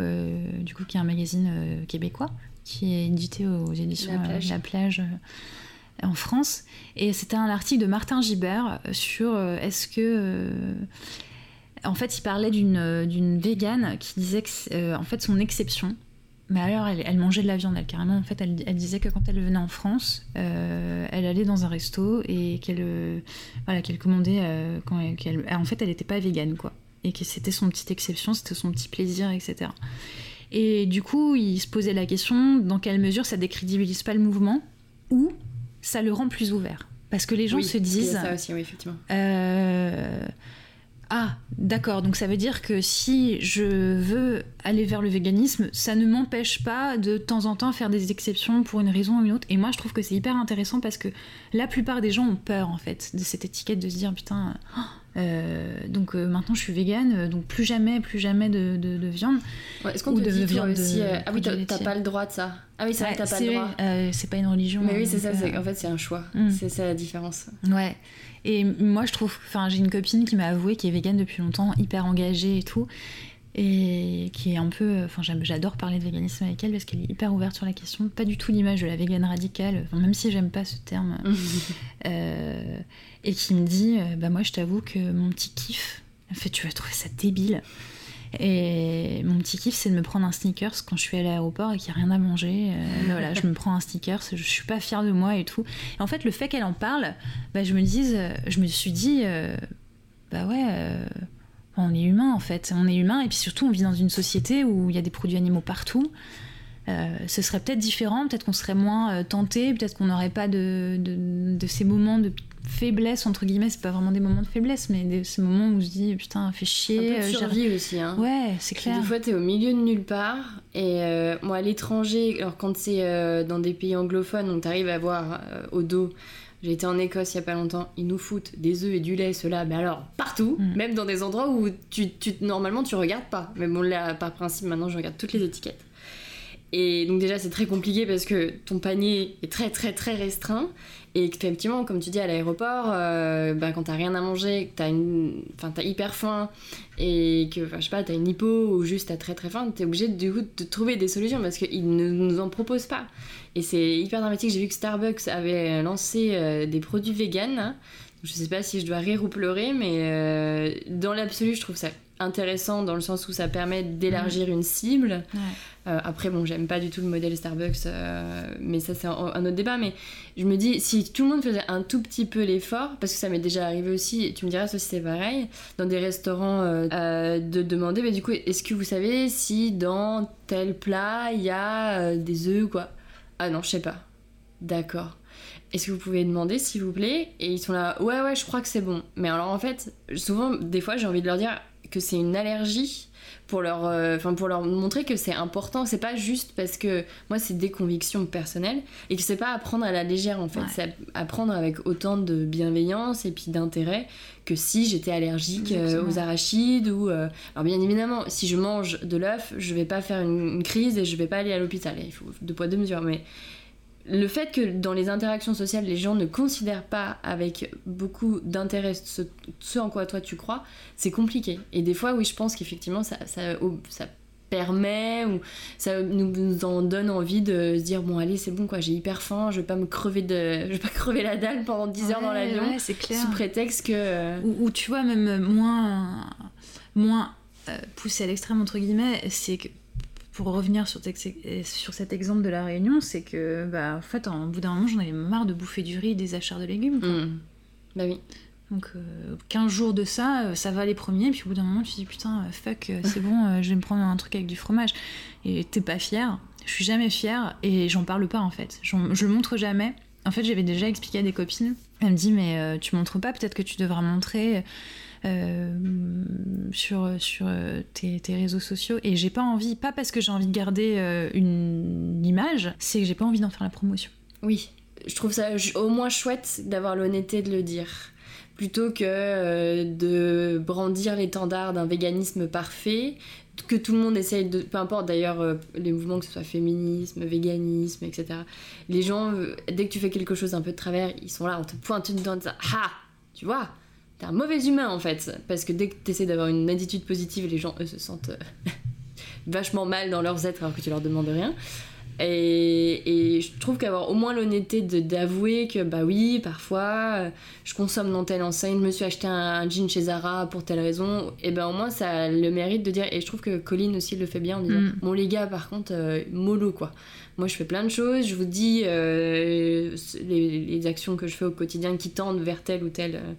du coup qui est un magazine québécois, qui est édité aux éditions La Plage, euh, euh, en France. Et c'était un article de Martin Gibert sur euh, est-ce que. en fait, il parlait d'une végane qui disait que en fait son exception, mais alors elle, mangeait de la viande, elle carrément. En fait, elle, disait que quand elle venait en France, elle allait dans un resto et qu'elle voilà, qu'elle commandait. quand en fait, elle n'était pas végane, quoi. Et que c'était son petite exception, c'était son petit plaisir, etc. Et du coup, il se posait la question dans quelle mesure ça décrédibilise pas le mouvement ou ça le rend plus ouvert? Parce que les gens se disent. Ça aussi, oui, effectivement. Ah, d'accord, donc ça veut dire que si je veux aller vers le véganisme, ça ne m'empêche pas de, de temps en temps faire des exceptions pour une raison ou une autre. Et moi, je trouve que c'est hyper intéressant parce que la plupart des gens ont peur, en fait, de cette étiquette, de se dire, putain, euh, donc euh, maintenant je suis végane, euh, donc plus jamais, plus jamais de, de, viande. Est-ce qu'on dit viande aussi Ah oui, t'as pas le droit de ça. Ah oui, c'est vrai, t'as pas le droit. c'est pas une religion. Mais oui, c'est ça. En fait, c'est un choix. Mm. C'est ça la différence. Ouais. Et moi, je trouve. Enfin, j'ai une copine qui m'a avoué qui est végane depuis longtemps, hyper engagée et tout et qui est un peu. Enfin, j'adore parler de véganisme avec elle parce qu'elle est hyper ouverte sur la question. Pas du tout l'image de la végane radicale, même si j'aime pas ce terme. euh, et qui me dit euh, Bah, moi, je t'avoue que mon petit kiff, en fait, tu vas trouver ça débile. Et mon petit kiff, c'est de me prendre un sneakers quand je suis à l'aéroport et qu'il n'y a rien à manger. Euh, voilà, je me prends un sneakers, je suis pas fière de moi et tout. Et en fait, le fait qu'elle en parle, bah, je me dis, je me suis dit, euh, bah ouais on est humain en fait, on est humain et puis surtout on vit dans une société où il y a des produits animaux partout. Euh, ce serait peut-être différent, peut-être qu'on serait moins euh, tenté, peut-être qu'on n'aurait pas de, ces moments de faiblesse entre guillemets c'est pas vraiment des moments de faiblesse mais des, ces moments où je dis putain fait chier un peu de survie aussi hein. ouais c'est clair des fois t'es au milieu de nulle part et moi à l'étranger alors quand c'est dans des pays anglophones on t'arrive à voir au dos j'ai été en Écosse il y a pas longtemps, ils nous foutent des œufs et du lait, cela, mais alors partout, mm. même dans des endroits où tu, tu, normalement tu regardes pas. Mais bon, là, par principe, maintenant je regarde toutes les étiquettes. Et donc déjà c'est très compliqué parce que ton panier est très très très restreint et effectivement comme tu dis à l'aéroport euh, bah, quand t'as rien à manger, que t'as une... enfin, hyper faim et que je sais pas t'as une hypo ou juste t'as très très faim, t'es obligé du coup de trouver des solutions parce qu'ils ne nous en proposent pas. Et c'est hyper dramatique, j'ai vu que Starbucks avait lancé euh, des produits vegan. Je sais pas si je dois rire ou pleurer mais euh, dans l'absolu je trouve ça intéressant dans le sens où ça permet d'élargir une cible. Euh, après, bon, j'aime pas du tout le modèle Starbucks, euh, mais ça c'est un, autre débat. Mais je me dis, si tout le monde faisait un tout petit peu l'effort, parce que ça m'est déjà arrivé aussi, et tu me diras si c'est pareil, dans des restaurants, euh, de demander, mais du coup, est-ce que vous savez si dans tel plat il y a des œufs ou quoi? Ah non, je sais pas. D'accord. Est-ce que vous pouvez demander s'il vous plaît? Et ils sont là, ouais, ouais, je crois que c'est bon. Mais alors en fait, souvent, des fois, j'ai envie de leur dire que c'est une allergie pour leur, euh, pour leur montrer que c'est important. C'est pas juste parce que moi c'est des convictions personnelles et que c'est pas à prendre à la légère en fait. C'est à prendre avec autant de bienveillance et puis d'intérêt que si j'étais allergique euh, aux arachides ou. Euh, alors bien évidemment, si je mange de l'œuf, je vais pas faire une, une, crise et je vais pas aller à l'hôpital. Il faut deux poids deux mesures, mais le fait que dans les interactions sociales, les gens ne considèrent pas avec beaucoup d'intérêt ce, en quoi toi tu crois, c'est compliqué. Et des fois, oui, je pense qu'effectivement, ça, ça, permet ou ça nous, en donne envie de se dire bon allez c'est bon quoi j'ai hyper faim je vais pas me crever de je vais pas crever la dalle pendant 10 heures dans l'avion sous prétexte que euh, ou, tu vois même moins moins euh, poussé à l'extrême entre guillemets c'est que pour revenir sur, sur, cet exemple de la Réunion, c'est que, bah, en fait, en bout d'un moment, j'en avais marre de bouffer du riz et des achats de légumes. Mmh. Bah oui. Donc, 15 euh, jours de ça, euh, ça va les premiers, puis au bout d'un moment, tu te dis putain, euh, fuck, c'est bon, je vais me prendre un truc avec du fromage. Et t'es pas fier, je suis jamais fière, et j'en parle pas en fait. Je le montre jamais. En fait, j'avais déjà expliqué à des copines. Elle me dit, mais tu montres pas, peut-être que tu devras montrer. Euh, sur, sur euh, tes, réseaux sociaux. Et j'ai pas envie, pas parce que j'ai envie de garder euh, une image, c'est que j'ai pas envie d'en faire la promotion. Oui, je trouve ça au moins chouette d'avoir l'honnêteté de le dire plutôt que de brandir l'étendard d'un véganisme parfait, que tout le monde essaye de... Peu importe d'ailleurs les mouvements, que ce soit féminisme, véganisme, etc. Les gens, dès que tu fais quelque chose un peu de travers, ils sont là, on te pointe une dent, ah, tu vois, t'es un mauvais humain en fait. Parce que dès que t'essaies d'avoir une attitude positive, les gens eux se sentent euh, vachement mal dans leurs êtres alors que tu leur demandes rien. Et, et je trouve qu'avoir au moins l'honnêteté d'avouer que bah oui, parfois euh, je consomme dans telle enseigne, je me suis acheté un, jean chez Zara pour telle raison, et ben au moins ça a le mérite de dire. Et je trouve que Colline aussi le fait bien en disant mm. Bon, les gars, par contre, euh, mollo quoi. Moi je fais plein de choses, je vous dis les, les, actions que je fais au quotidien qui tendent vers telle ou telle euh,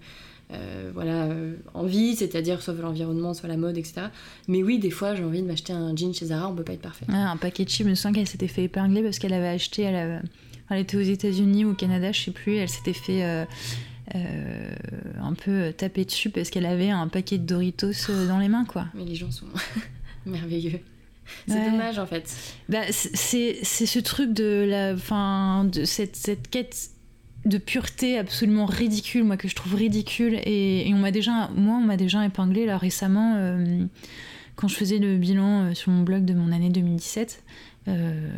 voilà, euh, envie, c'est-à-dire soit l'environnement, soit la mode, etc. Mais oui, des fois, j'ai envie de m'acheter un jean chez Zara, on peut pas être parfait. un paquet de chips, je me souviens qu'elle s'était fait épingler parce qu'elle avait acheté, elle, était aux États-Unis ou au Canada, je sais plus, elle s'était fait. Euh, un peu taper dessus parce qu'elle avait un paquet de Doritos dans les mains quoi. Mais les gens sont merveilleux. C'est dommage en fait. Bah, c'est ce truc de la fin de cette, cette quête de pureté absolument ridicule, moi que je trouve ridicule. Et, on m'a déjà, moi, on m'a déjà épinglé là récemment euh, quand je faisais le bilan euh, sur mon blog de mon année 2017. Euh,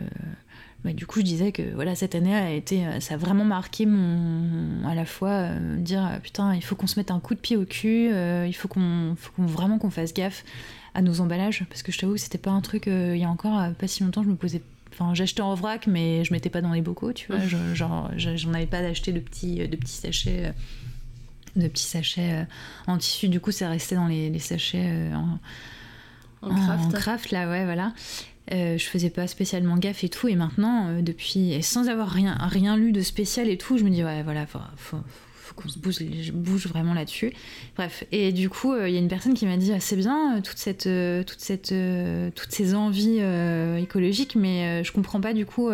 bah, du coup, je disais que voilà, cette année a été, ça a vraiment marqué mon, à la fois dire putain, il faut qu'on se mette un coup de pied au cul, il faut qu'on, vraiment qu'on fasse gaffe à nos emballages, parce que je t'avoue, c'était pas un truc. il y a encore pas si longtemps, je me posais Enfin, j'achetais en vrac, mais je mettais pas dans les bocaux, tu vois. genre, j'en avais pas d'acheter de petits, de petits sachets, euh, de petits sachets euh, en tissu. Du coup, c'est resté dans les, sachets euh, en, craft. craft. là, ouais, voilà. je faisais pas spécialement gaffe et tout. Et maintenant, depuis, et sans avoir rien, rien lu de spécial et tout, je me dis, ouais, voilà, faut qu'on se bouge, bouge vraiment là-dessus. Bref, et du coup, euh, il y a une personne qui m'a dit ah, c'est bien euh, toute cette, euh, toute cette, toutes ces envies écologiques, mais je comprends pas du coup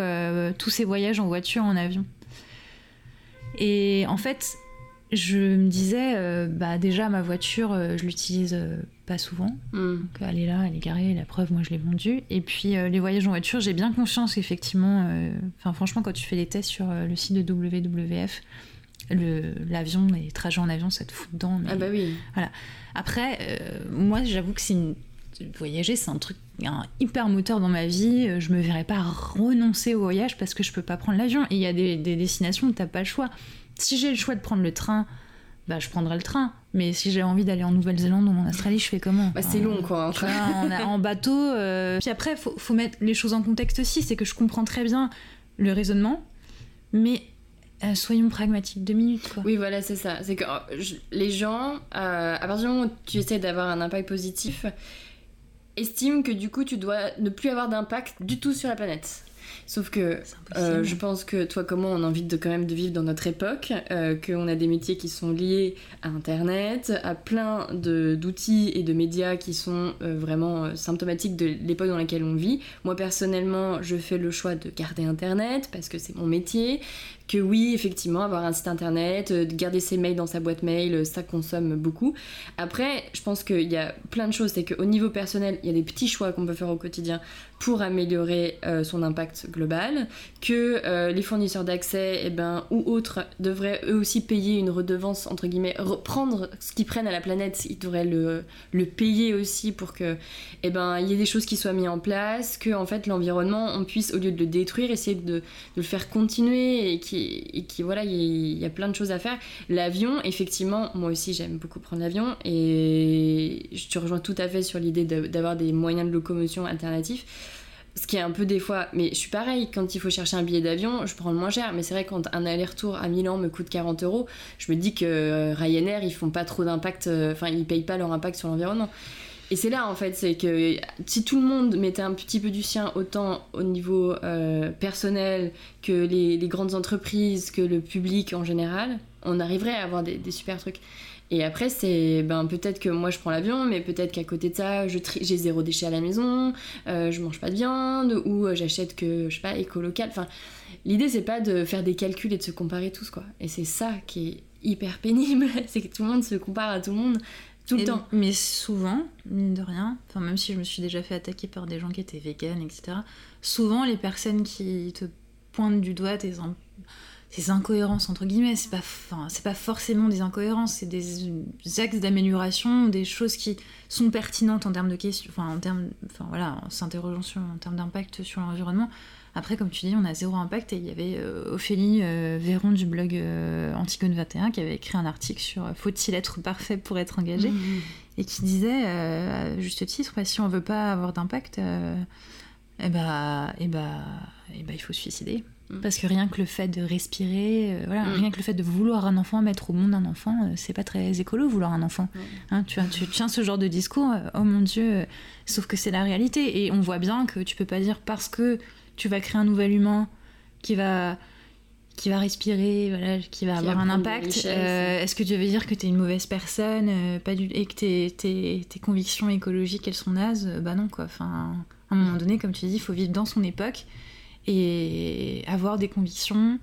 tous ces voyages en voiture, en avion. Et en fait, je me disais, euh, bah déjà ma voiture, euh, je l'utilise euh, pas souvent. Hmm. Donc elle est là, elle est garée, la preuve, moi je l'ai vendue. Et puis les voyages en voiture, j'ai bien conscience effectivement. Enfin franchement, quand tu fais les tests sur le site de WWF, le- l'avion, les trajets en avion, ça te fout dedans. mais- Ah bah oui. Après, euh, moi j'avoue que c'est une- voyager, c'est un truc, un hyper moteur dans ma vie. Euh, Je me verrais pas renoncer au voyage parce que je peux pas prendre l'avion. Et il y a des, des destinations où t'as pas le choix. Si j'ai le choix de prendre le train, bah je prendrai le train. Mais si j'ai envie d'aller en Nouvelle-Zélande ou en Australie, je fais comment Bah, c'est long quoi. en, en bateau. euh, Puis après, faut, faut mettre les choses en contexte aussi. C'est que je comprends très bien le raisonnement, mais euh, soyons pragmatiques deux minutes quoi. Oui, voilà, c'est ça. C'est que je- les gens, euh, à partir du moment où tu essaies d'avoir un impact positif, estiment que du coup tu dois ne plus avoir d'impact du tout sur la planète. Sauf que euh, je pense que toi comme moi on a envie de quand même de vivre dans notre époque, euh, qu'on a des métiers qui sont liés à Internet, à plein d'outils et de médias qui sont euh, vraiment symptomatiques de l'époque dans laquelle on vit. Moi personnellement je fais le choix de garder Internet parce que c'est mon métier, que oui effectivement avoir un site Internet, euh, de garder ses mails dans sa boîte mail, euh, ça consomme beaucoup. Après je pense qu'il y a plein de choses, c'est qu'au niveau personnel il y a des petits choix qu'on peut faire au quotidien pour améliorer euh, son impact global, que les fournisseurs d'accès eh ben, ou autres devraient eux aussi payer une redevance, entre guillemets, reprendre ce qu'ils prennent à la planète, ils devraient le, le payer aussi pour que eh ben, il y ait des choses qui soient mises en place, que en fait l'environnement, on puisse, au lieu de le détruire, essayer de, de le faire continuer et qui, et qui voilà, il y, y a plein de choses à faire. L'avion, effectivement, moi aussi j'aime beaucoup prendre l'avion et je te rejoins tout à fait sur l'idée d'avoir des moyens de locomotion alternatifs. Ce qui est un peu des fois, mais je suis pareil, quand il faut chercher un billet d'avion, je prends le moins cher. Mais c'est vrai, quand un aller-retour à Milan me coûte 40 euros, je me dis que euh, Ryanair, ils font pas trop d'impact, euh, enfin, ils payent pas leur impact sur l'environnement. Et c'est là, en fait, c'est que si tout le monde mettait un petit peu du sien, autant au niveau euh, personnel que les, grandes entreprises, que le public en général, on arriverait à avoir des, des super trucs. Et après, c'est ben, peut-être que moi je prends l'avion, mais peut-être qu'à côté de ça, j'ai zéro déchet à la maison, euh, je mange pas de viande, ou euh, j'achète que, je sais pas, éco-local. Enfin, l'idée c'est pas de faire des calculs et de se comparer tous, quoi. Et c'est ça qui est hyper pénible, c'est que tout le monde se compare à tout le monde tout le Et- temps. Mais souvent, mine de rien, enfin même si je me suis déjà fait attaquer par des gens qui étaient véganes, etc. Souvent, les personnes qui te pointent du doigt tes, in- tes incohérences entre guillemets, c'est pas, enfin, c'est pas forcément des incohérences, c'est des, des axes d'amélioration, des choses qui sont pertinentes en termes de questions, enfin en termes, enfin voilà, en s'interrogeant sur en termes d'impact sur l'environnement. Après, comme tu dis, on a zéro impact et il y avait euh, Ophélie euh, Véron du blog euh, Antigone 21 qui avait écrit un article sur Faut-il être parfait pour être engagé et qui disait, à juste titre, bah, si on veut pas avoir d'impact, eh bah, eh bah, eh bah, il faut se suicider. Mm. Parce que rien que le fait de respirer, euh, voilà, Mm. rien que le fait de vouloir un enfant, mettre au monde un enfant, euh, c'est pas très écolo vouloir un enfant. Hein, tu, tiens ce genre de discours, euh, oh mon dieu, sauf que c'est la réalité. Et on voit bien que tu peux pas dire parce que tu vas créer un nouvel humain qui va qui va respirer, voilà, qui va Qui avoir un impact. euh, Est-ce que tu veux dire que tu es une mauvaise personne euh, pas du... et que tes, tes, tes convictions écologiques, elles sont nazes? Euh, Bah non, quoi. Enfin, à un moment donné, comme tu dis, il faut vivre dans son époque et avoir des convictions,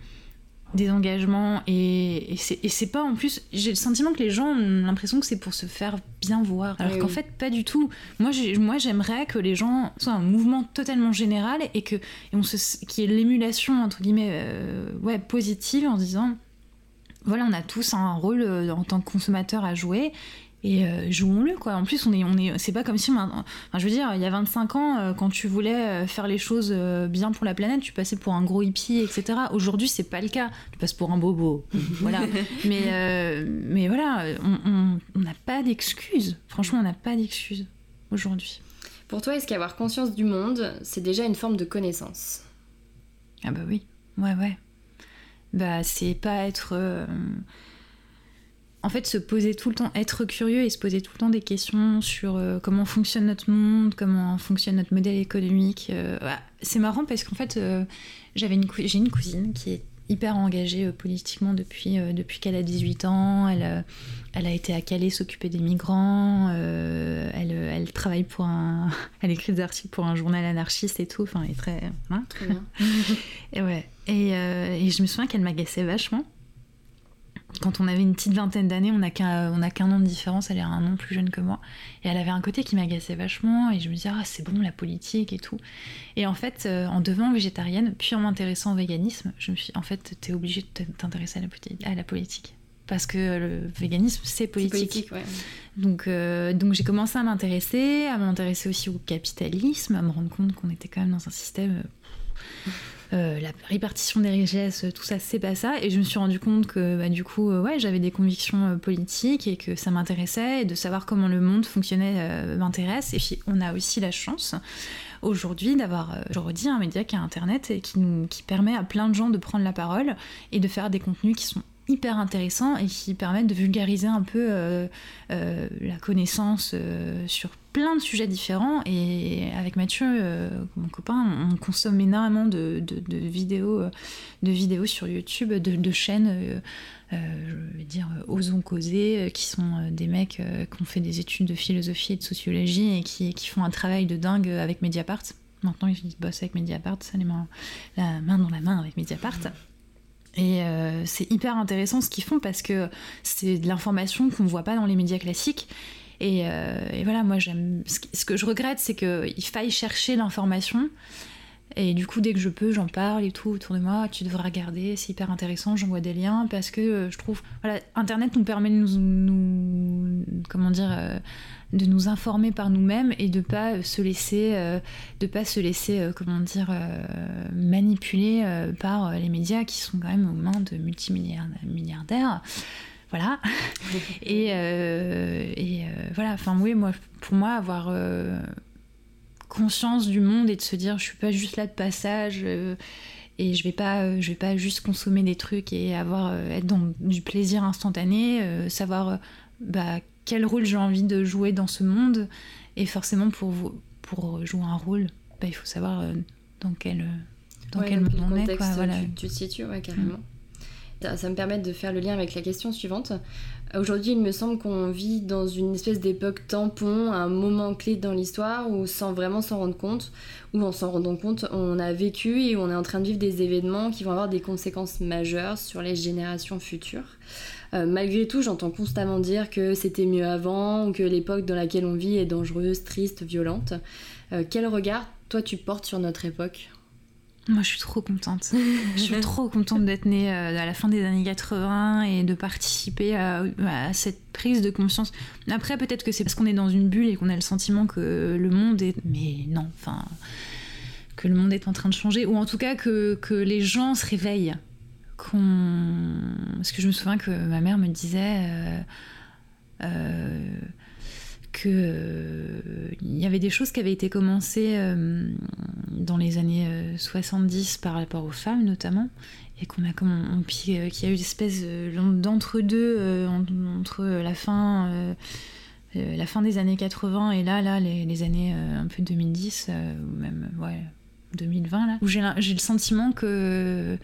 des engagements. Et, et c'est pas en plus... J'ai le sentiment que les gens ont l'impression que c'est pour se faire bien voir. Alors Oui, qu'en oui. fait, pas du tout. Moi, moi, j'aimerais que les gens soient un mouvement totalement général et que et on se, qu'il y ait l'émulation entre guillemets euh, ouais positive en se disant voilà on a tous un rôle euh, en tant que consommateur à jouer et euh, jouons-le quoi. En plus on est on est c'est pas comme si maintenant- enfin, je veux dire il y a 25 ans euh, quand tu voulais euh, faire les choses euh, bien pour la planète tu passais pour un gros hippie etc. Aujourd'hui c'est pas le cas tu passes pour un bobo voilà mais mais voilà on n'a pas d'excuses franchement on n'a pas d'excuses aujourd'hui. Pour toi, est-ce qu'avoir conscience du monde, c'est déjà une forme de connaissance? Ah bah oui, ouais ouais. Bah c'est pas être... En fait, se poser tout le temps, être curieux et se poser tout le temps des questions sur euh, comment fonctionne notre monde, comment fonctionne notre modèle économique. euh. C'est marrant parce qu'en fait, euh, j'avais une j'ai une cousine qui est hyper engagée politiquement depuis, depuis qu'elle a 18 ans. Elle, elle a été à Calais s'occuper des migrants. elle, elle travaille pour un... Elle écrit des articles pour un journal anarchiste et tout. Enfin, elle est très... hein. Très bien. Et ouais. Et, et je me souviens qu'elle m'agaçait vachement. Quand on avait une petite vingtaine d'années, on n'a qu'un an de différence, elle est un an plus jeune que moi. Et elle avait un côté qui m'agaçait vachement, et je me disais, ah, c'est bon, la politique et tout. Et en fait, euh, en devenant végétarienne, puis en m'intéressant au véganisme, je me suis en fait, t'es obligée de t'intéresser à, la politique. Parce que le véganisme, c'est politique. Donc, euh, donc j'ai commencé à m'intéresser, à m'intéresser aussi au capitalisme, à me rendre compte qu'on était quand même dans un système. Euh, euh, la répartition des richesses, tout ça, c'est pas ça. Et je me suis rendu compte que bah, du coup, euh, ouais, j'avais des convictions euh, politiques et que ça m'intéressait et de savoir comment le monde fonctionnait m'intéresse. Et puis, on a aussi la chance aujourd'hui d'avoir, je redis, un média qui a Internet et qui, nous, qui permet à plein de gens de prendre la parole et de faire des contenus qui sont hyper intéressants et qui permettent de vulgariser un peu la connaissance sur plein de sujets différents et avec Mathieu, euh, mon copain, on consomme énormément de, vidéos, de vidéos sur YouTube, de, chaînes, euh, euh, je vais dire, osons causer, qui sont des mecs qui ont fait des études de philosophie et de sociologie et qui, font un travail de dingue avec Mediapart. Maintenant, ils bossent avec Mediapart, ça les mains, la main dans la main avec Mediapart. Et c'est hyper intéressant ce qu'ils font parce que c'est de l'information qu'on ne voit pas dans les médias classiques euh, et, voilà, moi, j'aime. Ce que je regrette, c'est qu'il faille chercher l'information. Et du coup, dès que je peux, j'en parle et tout autour de moi. Tu devrais regarder, c'est hyper intéressant. J'envoie des liens parce que euh, je trouve. Voilà, Internet nous permet de nous. Comment dire euh, de nous informer par nous-mêmes et de pas se laisser de pas se laisser comment dire manipuler par les médias qui sont quand même aux mains de multimilliardaires voilà. et, euh, et euh, voilà, enfin oui, moi, pour moi, avoir euh, conscience du monde et de se dire, je suis pas juste là de passage et je vais pas, je vais pas juste consommer des trucs et avoir être dans du plaisir instantané, savoir bah, quel rôle j'ai envie de jouer dans ce monde et forcément pour pour jouer un rôle, bah, il faut savoir dans quel dans quel monde on est. Quoi, voilà. tu, tu te situes, ouais, carrément. Ça, me permet de faire le lien avec la question suivante. Aujourd'hui, il me semble qu'on vit dans une espèce d'époque tampon, un moment clé dans l'histoire où, sans vraiment s'en rendre compte, ou en s'en rendant compte, on a vécu et on est en train de vivre des événements qui vont avoir des conséquences majeures sur les générations futures. Euh, malgré tout, j'entends constamment dire que c'était mieux avant, ou que l'époque dans laquelle on vit est dangereuse, triste, violente. Euh, quel regard, toi, tu portes sur notre époque? Moi, je suis trop contente. je suis trop contente d'être née euh, à la fin des années 80 et de participer à, cette prise de conscience. Après, peut-être que c'est parce qu'on est dans une bulle et qu'on a le sentiment que le monde est. Mais non, enfin. Que le monde est en train de changer, ou en tout cas que, que les gens se réveillent. Qu'on... Parce que je me souviens que ma mère me disait. Euh, euh, qu'il euh, y avait des choses qui avaient été commencées euh, dans les années 70 euh, par rapport aux femmes notamment, et qu'on a comme qu'il y a eu une espèce d'entre-deux entre la fin la fin des années 80 et là là les, années un peu 2010 ou même ouais 2020 là où j'ai le sentiment que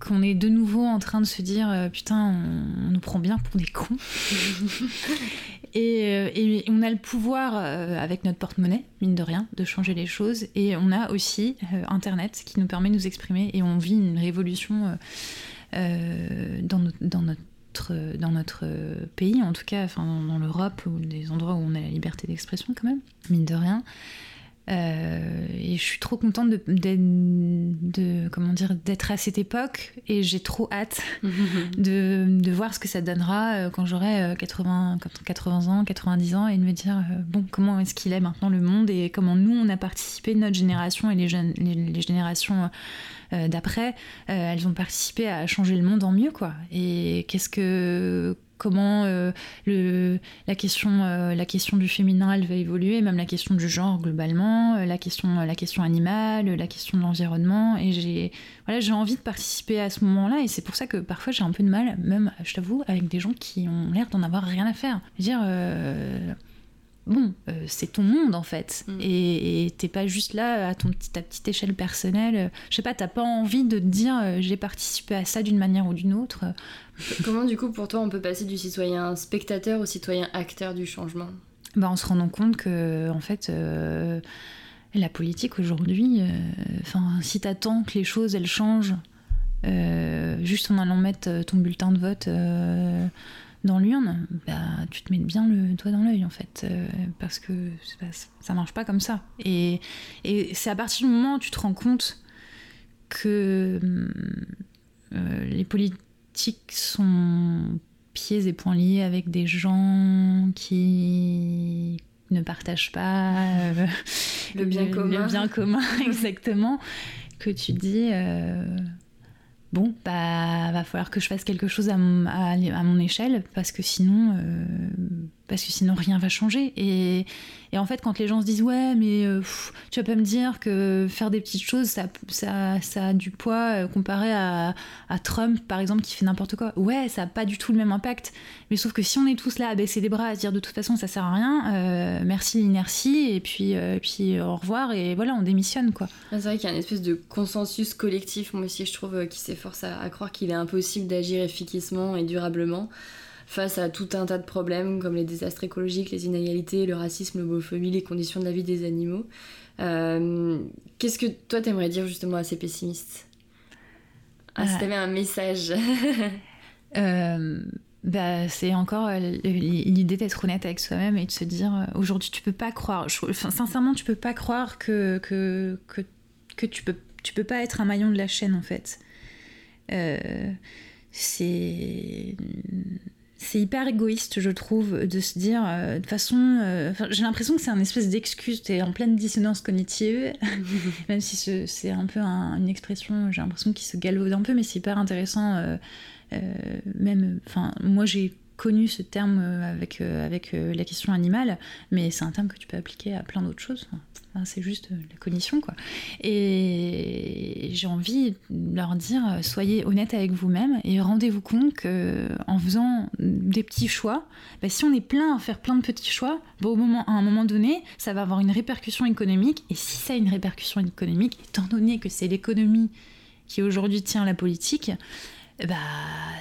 qu'on est de nouveau en train de se dire putain on, nous prend bien pour des cons Euh, et, on a le pouvoir, euh, avec notre porte-monnaie, mine de rien, de changer les choses. Et on a aussi euh, Internet qui nous permet de nous exprimer. Et on vit une révolution dans, dans, notre, dans notre pays, en tout cas, enfin, dans l'Europe, ou des endroits où on a la liberté d'expression quand même, mine de rien. Euh, et je suis trop contente de, de, comment dire d'être à cette époque. Et j'ai trop hâte de, de, voir ce que ça donnera euh, quand j'aurai 80, euh, 80 ans, 90 ans et de me dire bon comment est-ce qu'il est maintenant le monde et comment nous on a participé notre génération et les, jeunes, les, générations d'après elles ont participé à changer le monde en mieux quoi. Et qu'est-ce que comment euh, le, la, question, euh, la question du féminin elle va évoluer, même la question du genre globalement, euh, la, question, la question animale, la question de l'environnement. Et j'ai voilà, envie de participer à ce moment-là. Et c'est pour ça que parfois j'ai un peu de mal, même, je t'avoue, avec des gens qui ont l'air d'en avoir rien à faire. dire bon, euh, c'est ton monde en fait. Mm. Et t'es pas juste là à ton, ta petite échelle personnelle. Je sais pas, t'as pas envie de te dire euh, j'ai participé à ça d'une manière ou d'une autre. Comment du coup pour toi on peut passer du citoyen spectateur au citoyen acteur du changement? Bah, En se rendant compte que en fait. Euh, la politique aujourd'hui, enfin, si t'attends que les choses elles changent juste en allant mettre ton bulletin de vote dans l'urne, bah, tu te mets bien le doigt dans l'œil en fait, parce que ça marche pas comme ça. Et, et c'est à partir du moment où tu te rends compte que les politiques sont pieds et poings liés avec des gens qui ne partagent pas euh, le bien commun. Le bien commun, exactement. que tu dis, euh, bon, bah, va falloir que je fasse quelque chose à, mon échelle, parce que sinon, euh, parce que sinon rien va changer. Et, et, en fait, quand les gens se disent ouais, mais euh, tu vas pas me dire que faire des petites choses, ça, ça, ça a du poids euh, comparé à, à, Trump, par exemple, qui fait n'importe quoi. Ouais, ça a pas du tout le même impact. Mais sauf que si on est tous là à baisser les bras, à dire de toute façon ça sert à rien, euh, merci l'inertie, et puis, puis au revoir, et voilà, on démissionne quoi. C'est vrai qu'il y a une espèce de consensus collectif, moi aussi, je trouve, qui s'efforce à croire qu'il est impossible d'agir efficacement et durablement face à tout un tas de problèmes comme les désastres écologiques, les inégalités, le racisme, l'homophobie, les conditions de la vie des animaux. Euh, qu'est-ce que toi t'aimerais dire justement à ces pessimistes? Ah, Si euh. t'avais un message euh, bah, c'est encore l'idée d'être honnête avec soi-même et de se dire aujourd'hui tu peux pas croire, sincèrement tu peux pas croire que, que, que, que, tu, peux, tu peux pas être un maillon de la chaîne en fait. c'est c'est hyper égoïste, je trouve, de se dire, euh, de façon, euh, j'ai l'impression que c'est un espèce d'excuse, tu es en pleine dissonance cognitive, même si c'est un peu une expression, j'ai l'impression qu'il se galvaude un peu, mais c'est hyper intéressant, euh, même, enfin, moi j'ai connu ce terme avec, avec la question animale, mais c'est un terme que tu peux appliquer à plein d'autres choses c'est juste euh, la cognition, quoi. Et j'ai envie de leur dire, euh, soyez honnête avec vous-même et rendez-vous compte que en faisant des petits choix, bah, si on est plein à faire plein de petits choix, bah, moment, à un moment donné, ça va avoir une répercussion économique. Et si ça a une répercussion économique, étant donné que c'est l'économie qui aujourd'hui tient la politique, bah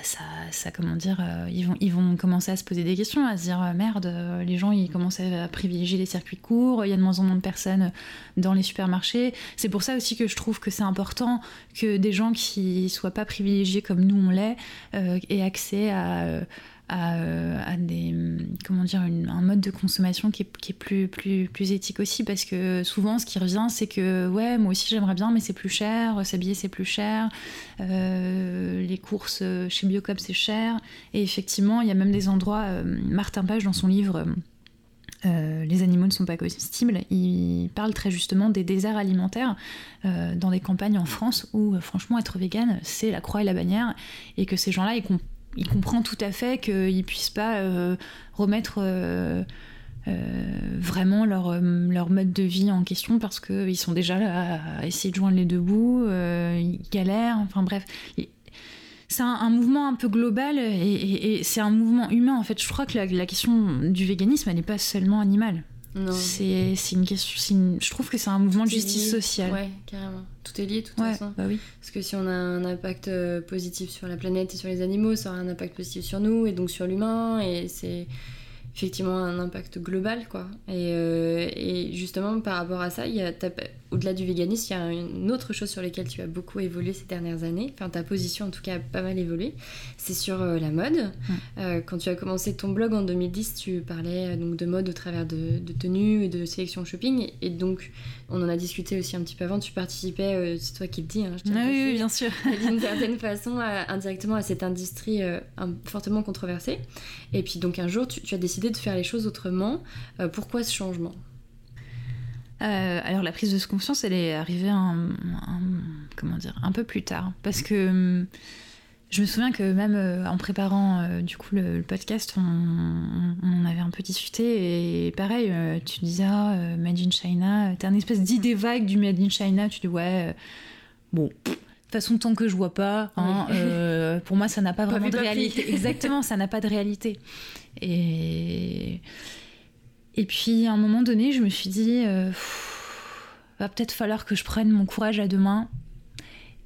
ça, ça comment dire, euh, ils, vont, commencer à se poser des questions, à se dire euh, merde, euh, les gens ils commencent à privilégier les circuits courts, il y a de moins en moins de personnes dans les supermarchés. C'est pour ça aussi que je trouve que c'est important que des gens qui soient pas privilégiés comme nous on l'est aient accès à des comment dire un mode de consommation qui est, plus plus plus éthique aussi parce que souvent ce qui revient c'est que ouais moi aussi j'aimerais bien mais c'est plus cher s'habiller c'est plus cher les courses chez Biocop c'est cher et effectivement il y a même des endroits euh, Martin Page dans son livre euh, les animaux ne sont pas comestibles. Il parle très justement des déserts alimentaires dans des campagnes en France où, franchement, être vegan, c'est la croix et la bannière, et que ces gens-là, ils, il comprend tout à fait qu'ils puissent pas euh, remettre euh, euh, vraiment leur, leur, mode de vie en question parce qu'ils sont déjà là à essayer de joindre les deux bouts, ils galèrent, enfin bref. C'est un, mouvement un peu global et, c'est un mouvement humain en fait. Je crois que la, la question du véganisme, elle n'est pas seulement animale. C'est une question. je trouve que c'est un mouvement de justice sociale. Ouais, carrément. Tout est lié, de toute façon. Bah oui. Parce que si on a un impact euh, positif sur la planète et sur les animaux, ça aura un impact positif sur nous et donc sur l'humain. Et c'est effectivement un impact global, quoi. Et, euh, et justement, par rapport à ça, au-delà du véganisme, il y a une autre chose sur laquelle tu as beaucoup évolué ces dernières années, enfin ta position en tout cas a pas mal évolué, c'est sur euh, la mode. Euh, quand tu as commencé ton blog en 2010, tu parlais donc de mode au travers de, tenues et de sélection shopping, et donc on en a discuté aussi un petit peu avant, tu participais, c'est toi qui le dis, hein, je ah oui, bien sûr, d'une certaine façon indirectement à cette industrie fortement controversée. Et puis donc un jour, tu, tu, as de faire les choses autrement. pourquoi ce changement? Euh, alors la prise de conscience, elle est arrivée un, peu plus tard, parce que hum, je me souviens que même euh, en préparant euh, du coup le, podcast, on, avait un peu discuté et pareil, tu disais ah, Made in China, t'as une espèce d'idée vague du Made in China, tu dis ouais, bon. Façon, tant que je vois pas, hein, pour moi, ça n'a pas vraiment de réalité. Exactement, ça n'a pas de réalité. Et et puis à un moment donné, je me suis dit, euh, va peut-être falloir que je prenne mon courage à deux mains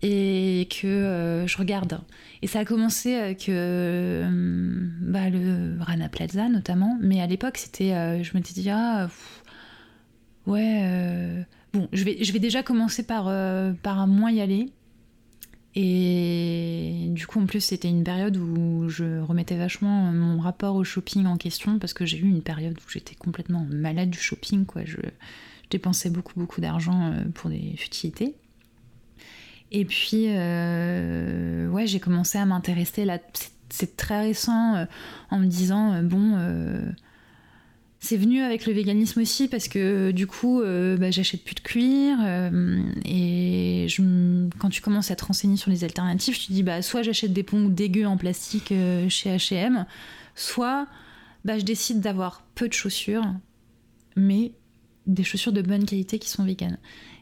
et que euh, je regarde. Et ça a commencé avec euh, bah, le Rana Plaza notamment, mais à l'époque, c'était, je m'étais dit, ah, ouais, bon, je vais, je vais déjà commencer par, par moins y aller. Et du coup, en plus, c'était une période où je remettais vachement mon rapport au shopping en question parce que j'ai eu une période où j'étais complètement malade du shopping, quoi. Je, dépensais beaucoup, beaucoup d'argent euh, pour des futilités. Et puis, euh, j'ai commencé à m'intéresser là. C'est très récent euh, en me disant, bon c'est venu avec le véganisme aussi parce que du coup, euh, bah, j'achète plus de cuir euh, et quand tu commences à te renseigner sur les alternatives, tu te dis bah soit j'achète des ponts dégueux en plastique euh, chez H&M, soit bah, je décide d'avoir peu de chaussures, mais des chaussures de bonne qualité qui sont véganes.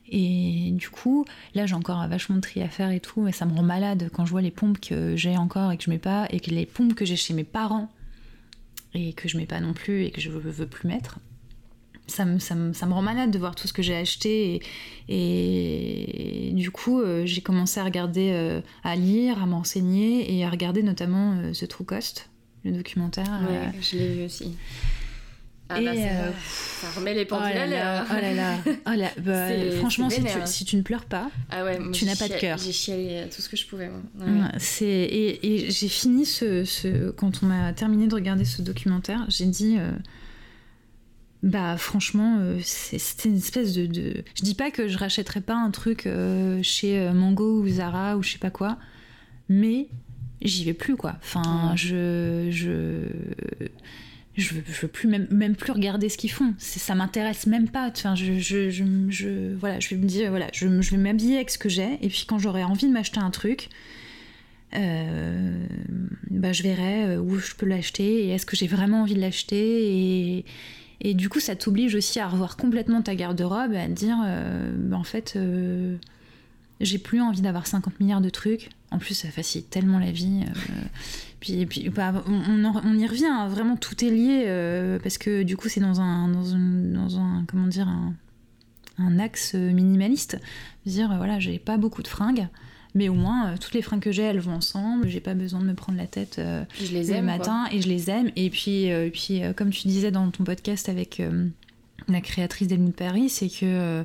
Et du coup, là j'ai encore vachement de tri à faire et tout, et ça me rend malade quand je vois les pompes que j'ai encore et que je mets pas, et que les pompes que j'ai chez mes parents et que je mets pas non plus et que je veux, veux plus mettre. Ça me, ça, me, ça me, rend malade de voir tout ce que j'ai acheté et, du coup euh, j'ai commencé à regarder, euh, à lire, à m'enseigner et à regarder notamment euh, The True Cost, le documentaire. Ouais, je l'ai vu aussi. Ah bah, euh, ça remet les pendules oh là Oh là là. Oh là. Bah, franchement, si tu, si tu, ne pleures pas, ah ouais, tu n'as pas de cœur. J'ai chialé tout ce que je pouvais. c'est et, et j'ai fini ce, ce, quand on a terminé de regarder ce documentaire, j'ai dit. Euh, bah franchement, euh, c'était une espèce de, de, Je dis pas que je rachèterais pas un truc chez Mango ou Zara ou je sais pas quoi, mais j'y vais plus quoi. Enfin, je, je je veux, veux plus même, même plus regarder ce qu'ils font. Ça m'intéresse même pas. Enfin, je, je, je, voilà, je vais me dire, voilà, je, je vais m'habiller avec ce que j'ai. Et puis quand j'aurai envie de m'acheter un truc, euh, bah, je verrai euh, où je peux l'acheter et est-ce que j'ai vraiment envie de l'acheter. Et, et, du coup, ça t'oblige aussi à revoir complètement ta garde-robe et à te dire, euh, bah, en fait, j'ai plus envie d'avoir 50 milliards de trucs. En plus, ça facilite tellement la vie. Puis, puis bah, on, on, y revient, hein. vraiment tout est lié euh, parce que du coup c'est dans un, dans, dans un, comment dire, un, un axe minimaliste. Dire voilà, j'ai pas beaucoup de fringues, mais au moins euh, toutes les fringues que j'ai elles vont ensemble. J'ai pas besoin de me prendre la tête euh, je les aime, le matin et je les aime. Et puis, puis comme tu disais dans ton podcast avec la créatrice d'Elmund Paris, c'est que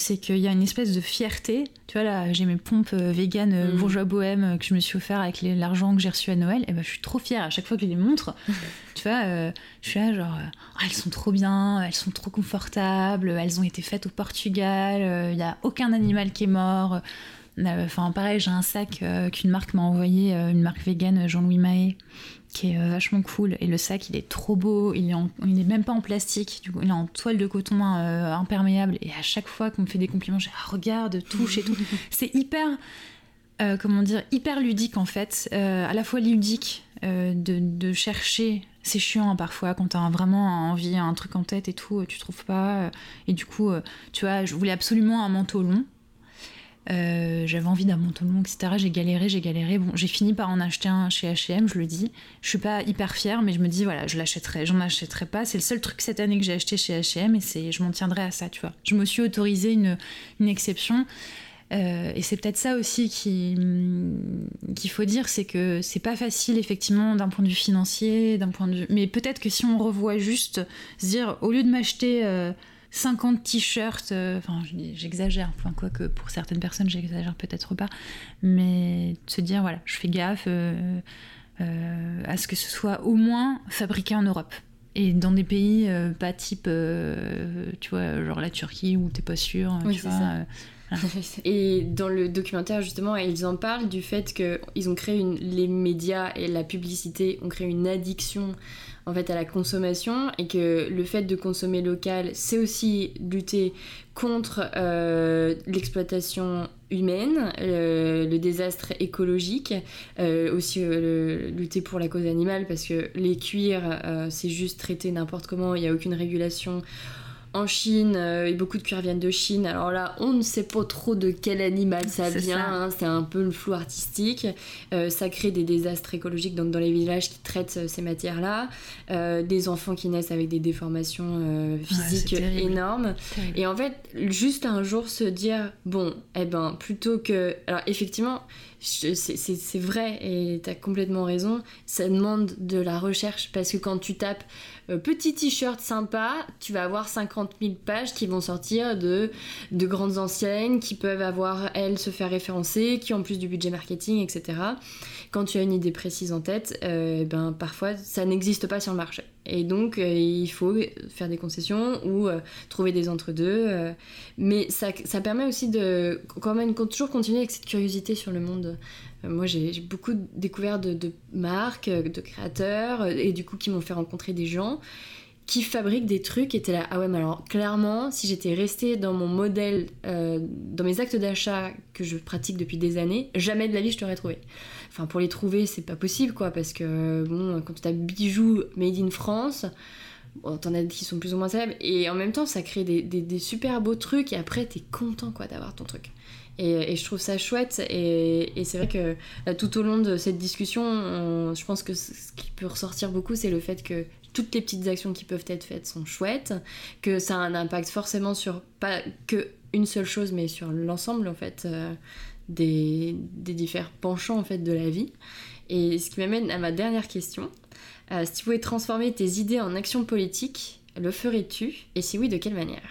c'est qu'il y a une espèce de fierté. Tu vois, là, j'ai mes pompes euh, véganes euh, mm. bourgeois bohème euh, que je me suis offert avec l'argent que j'ai reçu à Noël. Et ben, je suis trop fière à chaque fois que je les montre. tu vois, je suis là, genre, oh, elles sont trop bien, elles sont trop confortables, elles ont été faites au Portugal, il n'y a aucun animal qui est mort. Enfin, pareil, j'ai un sac qu'une marque m'a envoyé, une marque végane, Jean-Louis Mahé qui est euh, vachement cool. Et le sac, il est trop beau. Il est, il est même pas en plastique. Du coup, il est en toile de coton euh, imperméable. Et à chaque fois qu'on me fait des compliments, j'ai ah, regarde, touche et tout. C'est hyper, euh, comment dire, hyper ludique en fait. à la fois ludique de, de, chercher. C'est chiant parfois quand t'as vraiment envie, un truc en tête et tout, tu trouves pas. et du coup, tu vois, je voulais absolument un manteau long. Euh, j'avais envie d'un manteau etc. J'ai galéré, j'ai galéré. Bon, j'ai fini par en acheter un chez H&M, je le dis. Je suis pas hyper fière, mais je me dis voilà, je l'achèterai. J'en achèterai pas. C'est le seul truc cette année que j'ai acheté chez H&M et c'est, je m'en tiendrai à ça, tu vois. Je me suis autorisé une, une exception. Euh, et c'est peut-être ça aussi qui, qu'il faut dire, c'est que c'est pas facile effectivement d'un point de vue financier, d'un point de vue. Mais peut-être que si on revoit juste, se dire au lieu de m'acheter euh, 50 t-shirts, euh, enfin j'exagère, enfin quoi que pour certaines personnes j'exagère peut-être pas, mais de se dire voilà, je fais gaffe euh, euh, à ce que ce soit au moins fabriqué en Europe et dans des pays pas type, tu vois, genre la Turquie où t'es pas sûr, oui, tu Ça. Et dans le documentaire, justement, ils en parlent du fait qu'ils ont créé une, les médias et la publicité ont créé une addiction en fait à la consommation et que le fait de consommer local, c'est aussi lutter contre euh, l'exploitation humaine, le désastre écologique, euh, aussi euh, lutter pour la cause animale parce que les cuirs, c'est juste traité n'importe comment, il n'y a aucune régulation en Chine, euh, et beaucoup de cuirs viennent de Chine. Alors là, on ne sait pas trop de quel animal ça vient, hein. c'est un peu le flou artistique. Euh, ça crée des désastres écologiques donc dans les villages qui traitent euh, ces matières-là. des enfants qui naissent avec des déformations physiques énormes. Et en fait, juste un jour se dire, bon, eh ben, plutôt que... Alors effectivement, c'est vrai et tu as complètement raison. Ça demande de la recherche parce que quand tu tapes euh, petit t-shirt sympa, tu vas avoir 50 000 pages qui vont sortir de, de grandes enseignes qui peuvent avoir, elles, se faire référencer, qui ont plus du budget marketing, etc. Quand tu as une idée précise en tête, euh, ben, parfois ça n'existe pas sur le marché. Et donc, euh, il faut faire des concessions ou trouver des entre-deux. mais ça, ça, permet aussi de quand même toujours continuer avec cette curiosité sur le monde euh, moi, j'ai beaucoup découvert de, marques, euh, de créateurs, euh, et du coup, qui m'ont fait rencontrer des gens qui fabriquent des trucs et étaient là. Ah ouais, mais alors, clairement, si j'étais restée dans mon modèle, dans mes actes d'achat que je pratique depuis des années, jamais de la vie je t'aurais trouvé. Enfin, pour les trouver, c'est pas possible, quoi, parce que, bon, quand tu as bijoux made in France, bon, t'en as qui sont plus ou moins célèbres, et en même temps, ça crée des, des super beaux trucs, et après, t'es content, quoi, d'avoir ton truc. Et, je trouve ça chouette. Et, c'est vrai que tout au long de cette discussion, je pense que ce qui peut ressortir beaucoup, c'est le fait que toutes les petites actions qui peuvent être faites sont chouettes, que ça a un impact forcément sur pas que une seule chose, mais sur l'ensemble en fait euh, des, des, différents penchants en fait de la vie. Et ce qui m'amène à ma dernière question. Euh, si tu pouvais transformer tes idées en actions politiques, le ferais-tu? Et si oui, de quelle manière?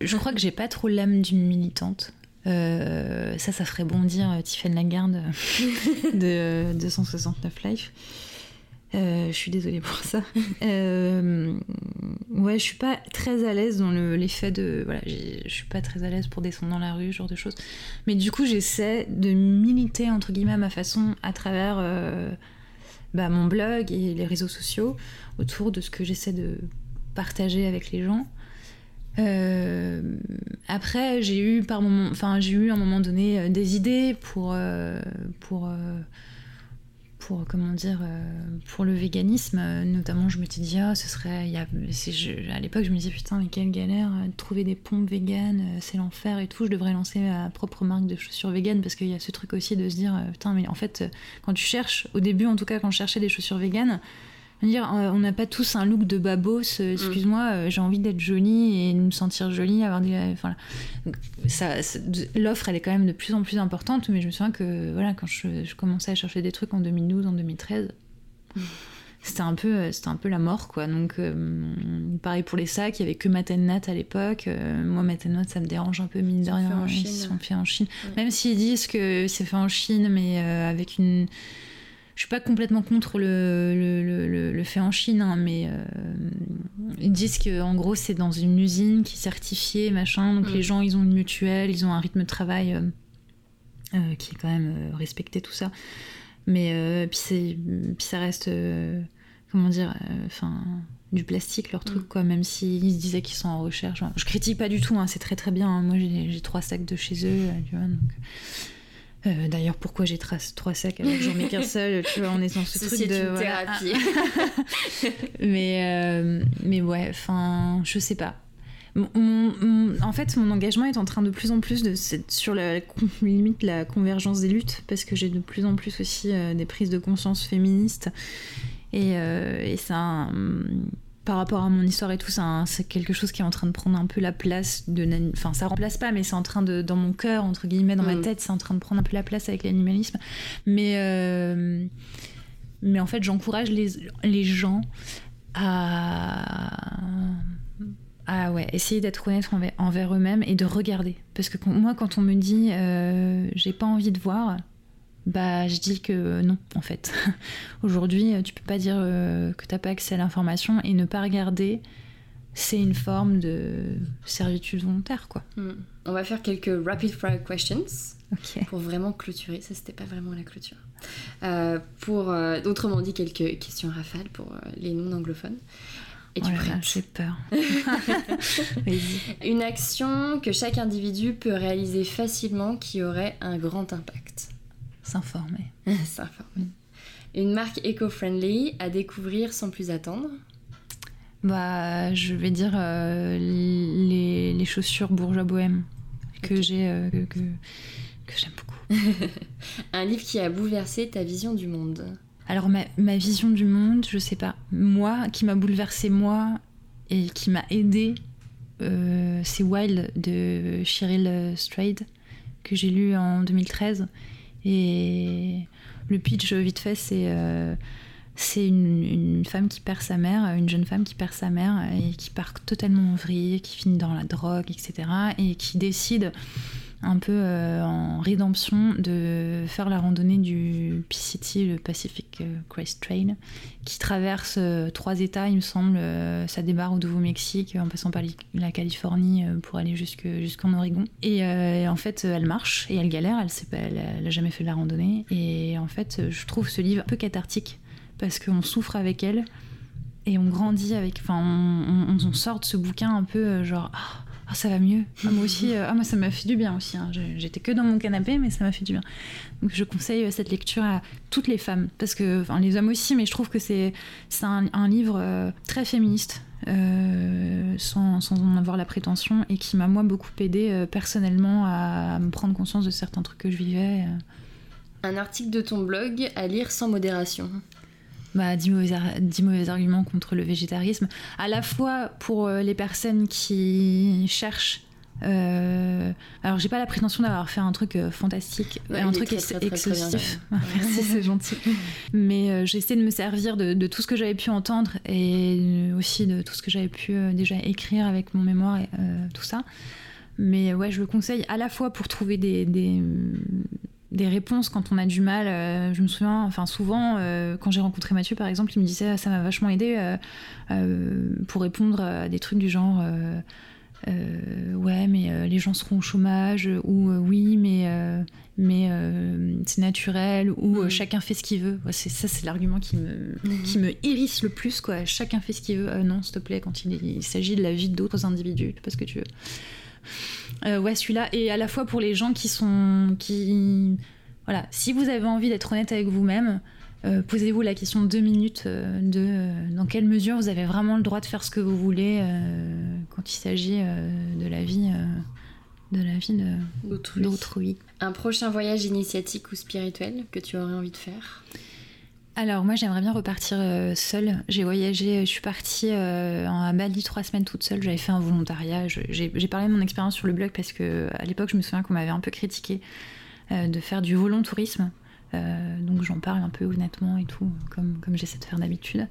Je crois que j'ai pas trop l'âme d'une militante. Euh, ça, ça ferait bondir euh, Tiffany Lagarde de 269 Life. Euh, je suis désolée pour ça. ouais, je suis pas très à l'aise dans l'effet de. Voilà, je suis pas très à l'aise pour descendre dans la rue, ce genre de choses. Mais du coup, j'essaie de militer, entre guillemets, à ma façon, à travers bah, mon blog et les réseaux sociaux, autour de ce que j'essaie de partager avec les gens. Euh, après, j'ai eu par moment, enfin j'ai eu à un moment donné euh, des idées pour euh, pour pour comment dire pour le véganisme. Notamment, je me suis dit ah ce serait, y a, à l'époque je me disais putain mais quelle galère de trouver des pompes véganes, c'est l'enfer et tout. Je devrais lancer ma propre marque de chaussures véganes parce qu'il y a ce truc aussi de se dire putain mais en fait quand tu cherches, au début en tout cas quand je cherchais des chaussures véganes dire, euh, on n'a pas tous un look de babos, euh, mm. excuse-moi, euh, j'ai envie d'être jolie et de me sentir jolie, avoir des. Enfin, ça, l'offre, elle est quand même de plus en plus importante, mais je me souviens que voilà, quand je, commençais à chercher des trucs en 2012, en 2013, c'était un peu, c'était un peu la mort, quoi. Donc, pareil pour les sacs, il y avait que Matennat à l'époque. moi, Matennat, ça me dérange un peu, mine de rien. Ils sont faits en Chine. Même s'ils disent que c'est fait en Chine, mais avec une je suis pas complètement contre le, le, le, fait en Chine, hein, mais euh, ils disent que en gros c'est dans une usine qui est certifiée, machin, donc les mm. gens ils ont une mutuelle, ils ont un rythme de travail euh, euh, qui est quand même respecté, tout ça. Mais puis, puis ça reste, comment dire, enfin du plastique leur truc mm. quoi même s'ils se disaient qu'ils sont en recherche je critique pas du tout hein, c'est très très bien hein. moi j'ai trois sacs de chez eux tu vois, donc euh, d'ailleurs, pourquoi j'ai trois sacs alors que j'en mets qu'un seul Tu vois, on est dans ce truc de thérapie. mais euh, mais ouais, enfin, je sais pas. en fait, mon engagement est en train de plus en plus de sur la limite la convergence des luttes parce que j'ai de plus en plus aussi euh, des prises de conscience féministes et, et ça par rapport à mon histoire et tout, c'est quelque chose qui est en train de prendre un peu la place de. Enfin, ça remplace pas, mais c'est en train de. Dans mon cœur, entre guillemets, dans ma mm. tête, c'est en train de prendre un peu la place avec l'animalisme. Mais. Euh, mais en fait, j'encourage les, les gens à. à ouais, essayer d'être honnête envers, eux-mêmes et de regarder. Parce que moi, quand on me dit euh, j'ai pas envie de voir, bah je dis que non en fait. Aujourd'hui, tu peux pas dire euh, que t'as pas accès à l'information et ne pas regarder, c'est une forme de servitude volontaire quoi. Hmm. On va faire quelques rapid fire questions pour vraiment clôturer. Ça c'était pas vraiment la clôture. Euh, pour euh, autrement dit quelques questions rafales pour les non anglophones. Et tu oh J'ai peur. Une action que chaque individu peut réaliser facilement qui aurait un grand impact. S'informer. S'informer. Une marque éco-friendly à découvrir sans plus attendre Bah, je vais dire euh, les, les, chaussures bourgeois bohème que j'ai euh, que, que, j'aime beaucoup. Un livre qui a bouleversé ta vision du monde. Alors ma, ma vision du monde, je sais pas. Moi, qui m'a bouleversé moi et qui m'a aidé, euh, c'est Wild de Cheryl Strayed que j'ai lu en 2013 Et le pitch, vite fait, c'est c'est une, femme qui perd sa mère, une jeune femme qui perd sa mère et qui part totalement en vrille, qui finit dans la drogue, etc. Et qui décide un peu euh, en rédemption de faire la randonnée du PCT, le Pacific euh, Crest Trail, qui traverse euh, trois États, il me semble. ça débarre au Nouveau-Mexique en passant par la Californie pour aller jusqu'en Oregon. Et en fait, elle marche et elle galère, elle n'a jamais fait de la randonnée. Et en fait, je trouve ce livre un peu cathartique parce qu'on souffre avec elle et on grandit avec. Enfin, on, sort de ce bouquin un peu genre. Ah, ah, ça va mieux. Ah, moi aussi, euh, ah, ça m'a fait du bien aussi. Hein. J'étais que dans mon canapé, mais ça m'a fait du bien. Donc je conseille euh, cette lecture à toutes les femmes, parce que, enfin les hommes aussi, mais je trouve que c'est un, un livre euh, très féministe. sans, en avoir la prétention et qui m'a moi beaucoup aidé personnellement à, me prendre conscience de certains trucs que je vivais. Un article de ton blog à lire sans modération bah, 10, mauvais, arguments contre le végétarisme, à la fois pour euh, les personnes qui cherchent euh, alors j'ai pas la prétention d'avoir fait un truc euh, fantastique, un truc excessif. Merci, c'est gentil. Mais j'essaie de me servir de, tout ce que j'avais pu entendre et aussi de tout ce que j'avais pu déjà écrire avec mon mémoire et tout ça. Mais ouais, je le conseille à la fois pour trouver des, des réponses quand on a du mal. Euh, je me souviens, enfin souvent, euh, quand j'ai rencontré Mathieu par exemple, il me disait ça m'a vachement aidé euh, pour répondre à des trucs du genre ouais mais les gens seront au chômage ou oui mais mais c'est naturel ou mm. chacun fait ce qu'il veut. c'est ça c'est l'argument qui me mm. qui me hérisse le plus quoi. Chacun fait ce qu'il veut. non s'il te plaît quand il, il s'agit de la vie d'autres individus, parce que tu veux. Euh, ouais, celui-là. Et à la fois pour les gens qui sont. Qui... Voilà, si vous avez envie d'être honnête avec vous-même, euh, posez-vous la question de deux minutes euh, de dans quelle mesure vous avez vraiment le droit de faire ce que vous voulez quand il s'agit de la vie de la vie d'autrui. Un prochain voyage initiatique ou spirituel que tu aurais envie de faire? Alors moi j'aimerais bien repartir euh, seule. J'ai voyagé, je suis partie euh, à Bali trois semaines toute seule. J'avais fait un volontariat. J'ai parlé de mon expérience sur le blog parce que à l'époque je me souviens qu'on m'avait un peu critiqué euh, de faire du volontourisme. donc j'en parle un peu honnêtement et tout, comme, comme j'essaie de faire d'habitude.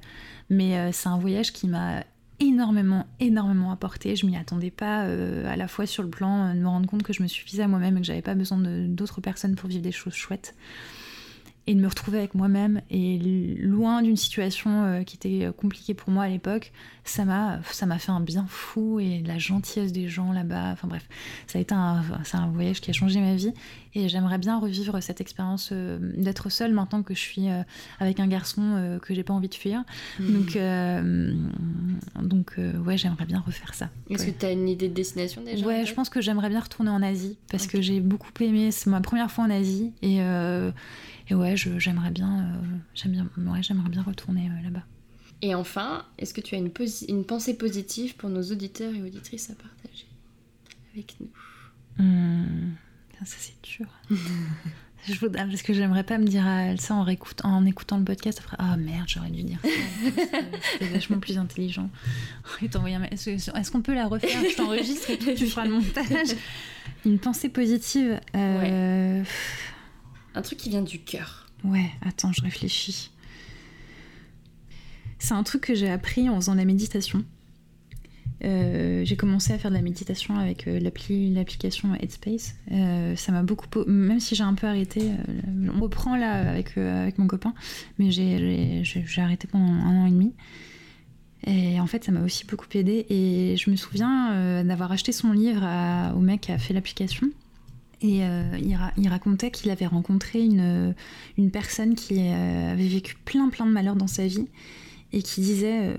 Mais c'est un voyage qui m'a énormément, énormément apporté. Je m'y attendais pas à la fois sur le plan de me rendre compte que je me suffisais à moi-même et que j'avais pas besoin d'autres personnes pour vivre des choses chouettes et de me retrouver avec moi-même et loin d'une situation euh, qui était euh, compliquée pour moi à l'époque, ça m'a ça m'a fait un bien fou et la gentillesse des gens là-bas. Enfin bref, ça a été un, c'est un voyage qui a changé ma vie et j'aimerais bien revivre cette expérience euh, d'être seule maintenant que je suis avec un garçon que j'ai pas envie de fuir. Mmh. Donc donc ouais, j'aimerais bien refaire ça. Est-ce que tu as une idée de destination déjà Ouais, je pense que j'aimerais bien retourner en Asie parce que j'ai beaucoup aimé. C'est ma première fois en Asie et et ouais, j'aimerais bien, euh, j'aime bien, ouais, j'aimerais bien retourner euh, là-bas. Et enfin, est-ce que tu as une, une, pensée positive pour nos auditeurs et auditrices à partager avec nous? Hmm, Ça, c'est dur. Je voudrais, parce que j'aimerais pas me dire ça en, en écoutant le podcast après ah merde j'aurais dû dire ça. C'était vachement plus intelligent. Est-ce qu'on peut la refaire? Je t'enregistre et tu feras le montage. Une pensée positive euh... Un truc qui vient du cœur. Ouais, attends, je réfléchis. C'est un truc que j'ai appris en faisant la méditation. Euh, j'ai commencé à faire de la méditation avec euh, l'application Headspace. Euh, ça m'a beaucoup, même si j'ai un peu arrêté, on reprend là avec, avec mon copain, mais j'ai arrêté pendant un an et demi. Et en fait, ça m'a aussi beaucoup aidé. Et je me souviens d'avoir acheté son livre au mec qui a fait l'application. Et euh, il, racontait qu'il avait rencontré une, une personne qui euh, avait vécu plein plein de malheurs dans sa vie et qui disait euh,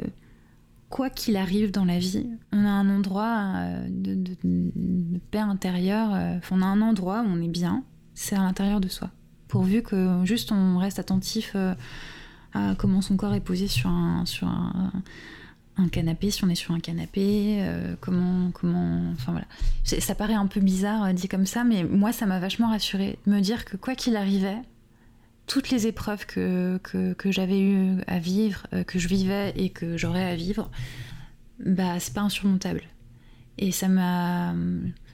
quoi qu'il arrive dans la vie, on a un endroit de, de, paix intérieure, on a un endroit où on est bien, c'est à l'intérieur de soi. Pourvu que juste on reste attentif à comment son corps est posé sur un, sur un, un canapé, si on est sur un canapé, euh, comment, comment, enfin voilà. Ça paraît un peu bizarre euh, dit comme ça, mais moi ça m'a vachement rassurée, me dire que quoi qu'il arrivait, toutes les épreuves que, que, j'avais eu à vivre, euh, que je vivais et que j'aurais à vivre, bah c'est pas insurmontable. Et ça m'a,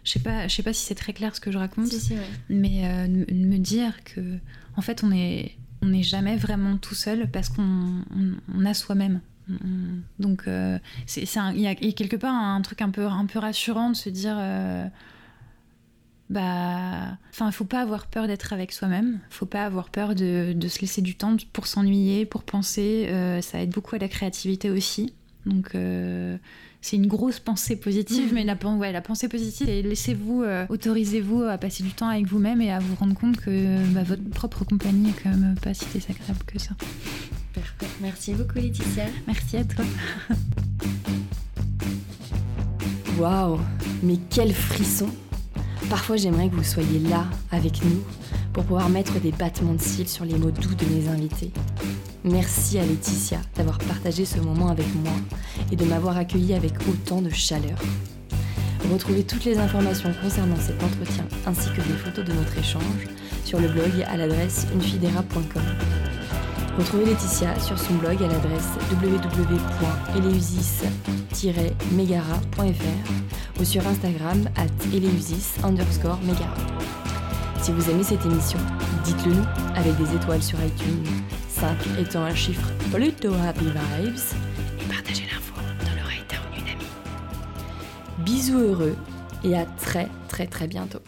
je sais pas, je sais pas si c'est très clair ce que je raconte, Si, si, ouais. mais de me dire que en fait on est on n'est jamais vraiment tout seul parce qu'on on, on a soi-même. On- Donc euh, il y, a quelque part un truc un peu un peu rassurant de se dire euh, bah faut pas avoir peur d'être avec soi-même, faut pas avoir peur de, de se laisser du temps pour s'ennuyer, pour penser, euh, ça aide beaucoup à la créativité aussi. Donc euh, c'est une grosse pensée positive, mais la, pen- ouais, la pensée positive, et laissez-vous, euh, autorisez-vous à passer du temps avec vous-même et à vous rendre compte que bah, votre propre compagnie est quand même pas si désagréable que ça. Parfait. Merci beaucoup, Laetitia. Merci à toi. Waouh, mais quel frisson Parfois j'aimerais que vous soyez là avec nous pour pouvoir mettre des battements de cils sur les mots doux de mes invités. Merci à Laetitia d'avoir partagé ce moment avec moi et de m'avoir accueilli avec autant de chaleur. Retrouvez toutes les informations concernant cet entretien ainsi que des photos de notre échange sur le blog à l'adresse unefidera.com. Retrouvez Laetitia sur son blog à l'adresse www.eleusis-megara.fr ou sur Instagram at eleusis underscore megara. Si vous aimez cette émission, dites-le nous avec des étoiles sur iTunes, 5 étant un chiffre plutôt happy vibes, et partagez l'info dans l'oreille d'une amie. Bisous heureux et à très très très bientôt.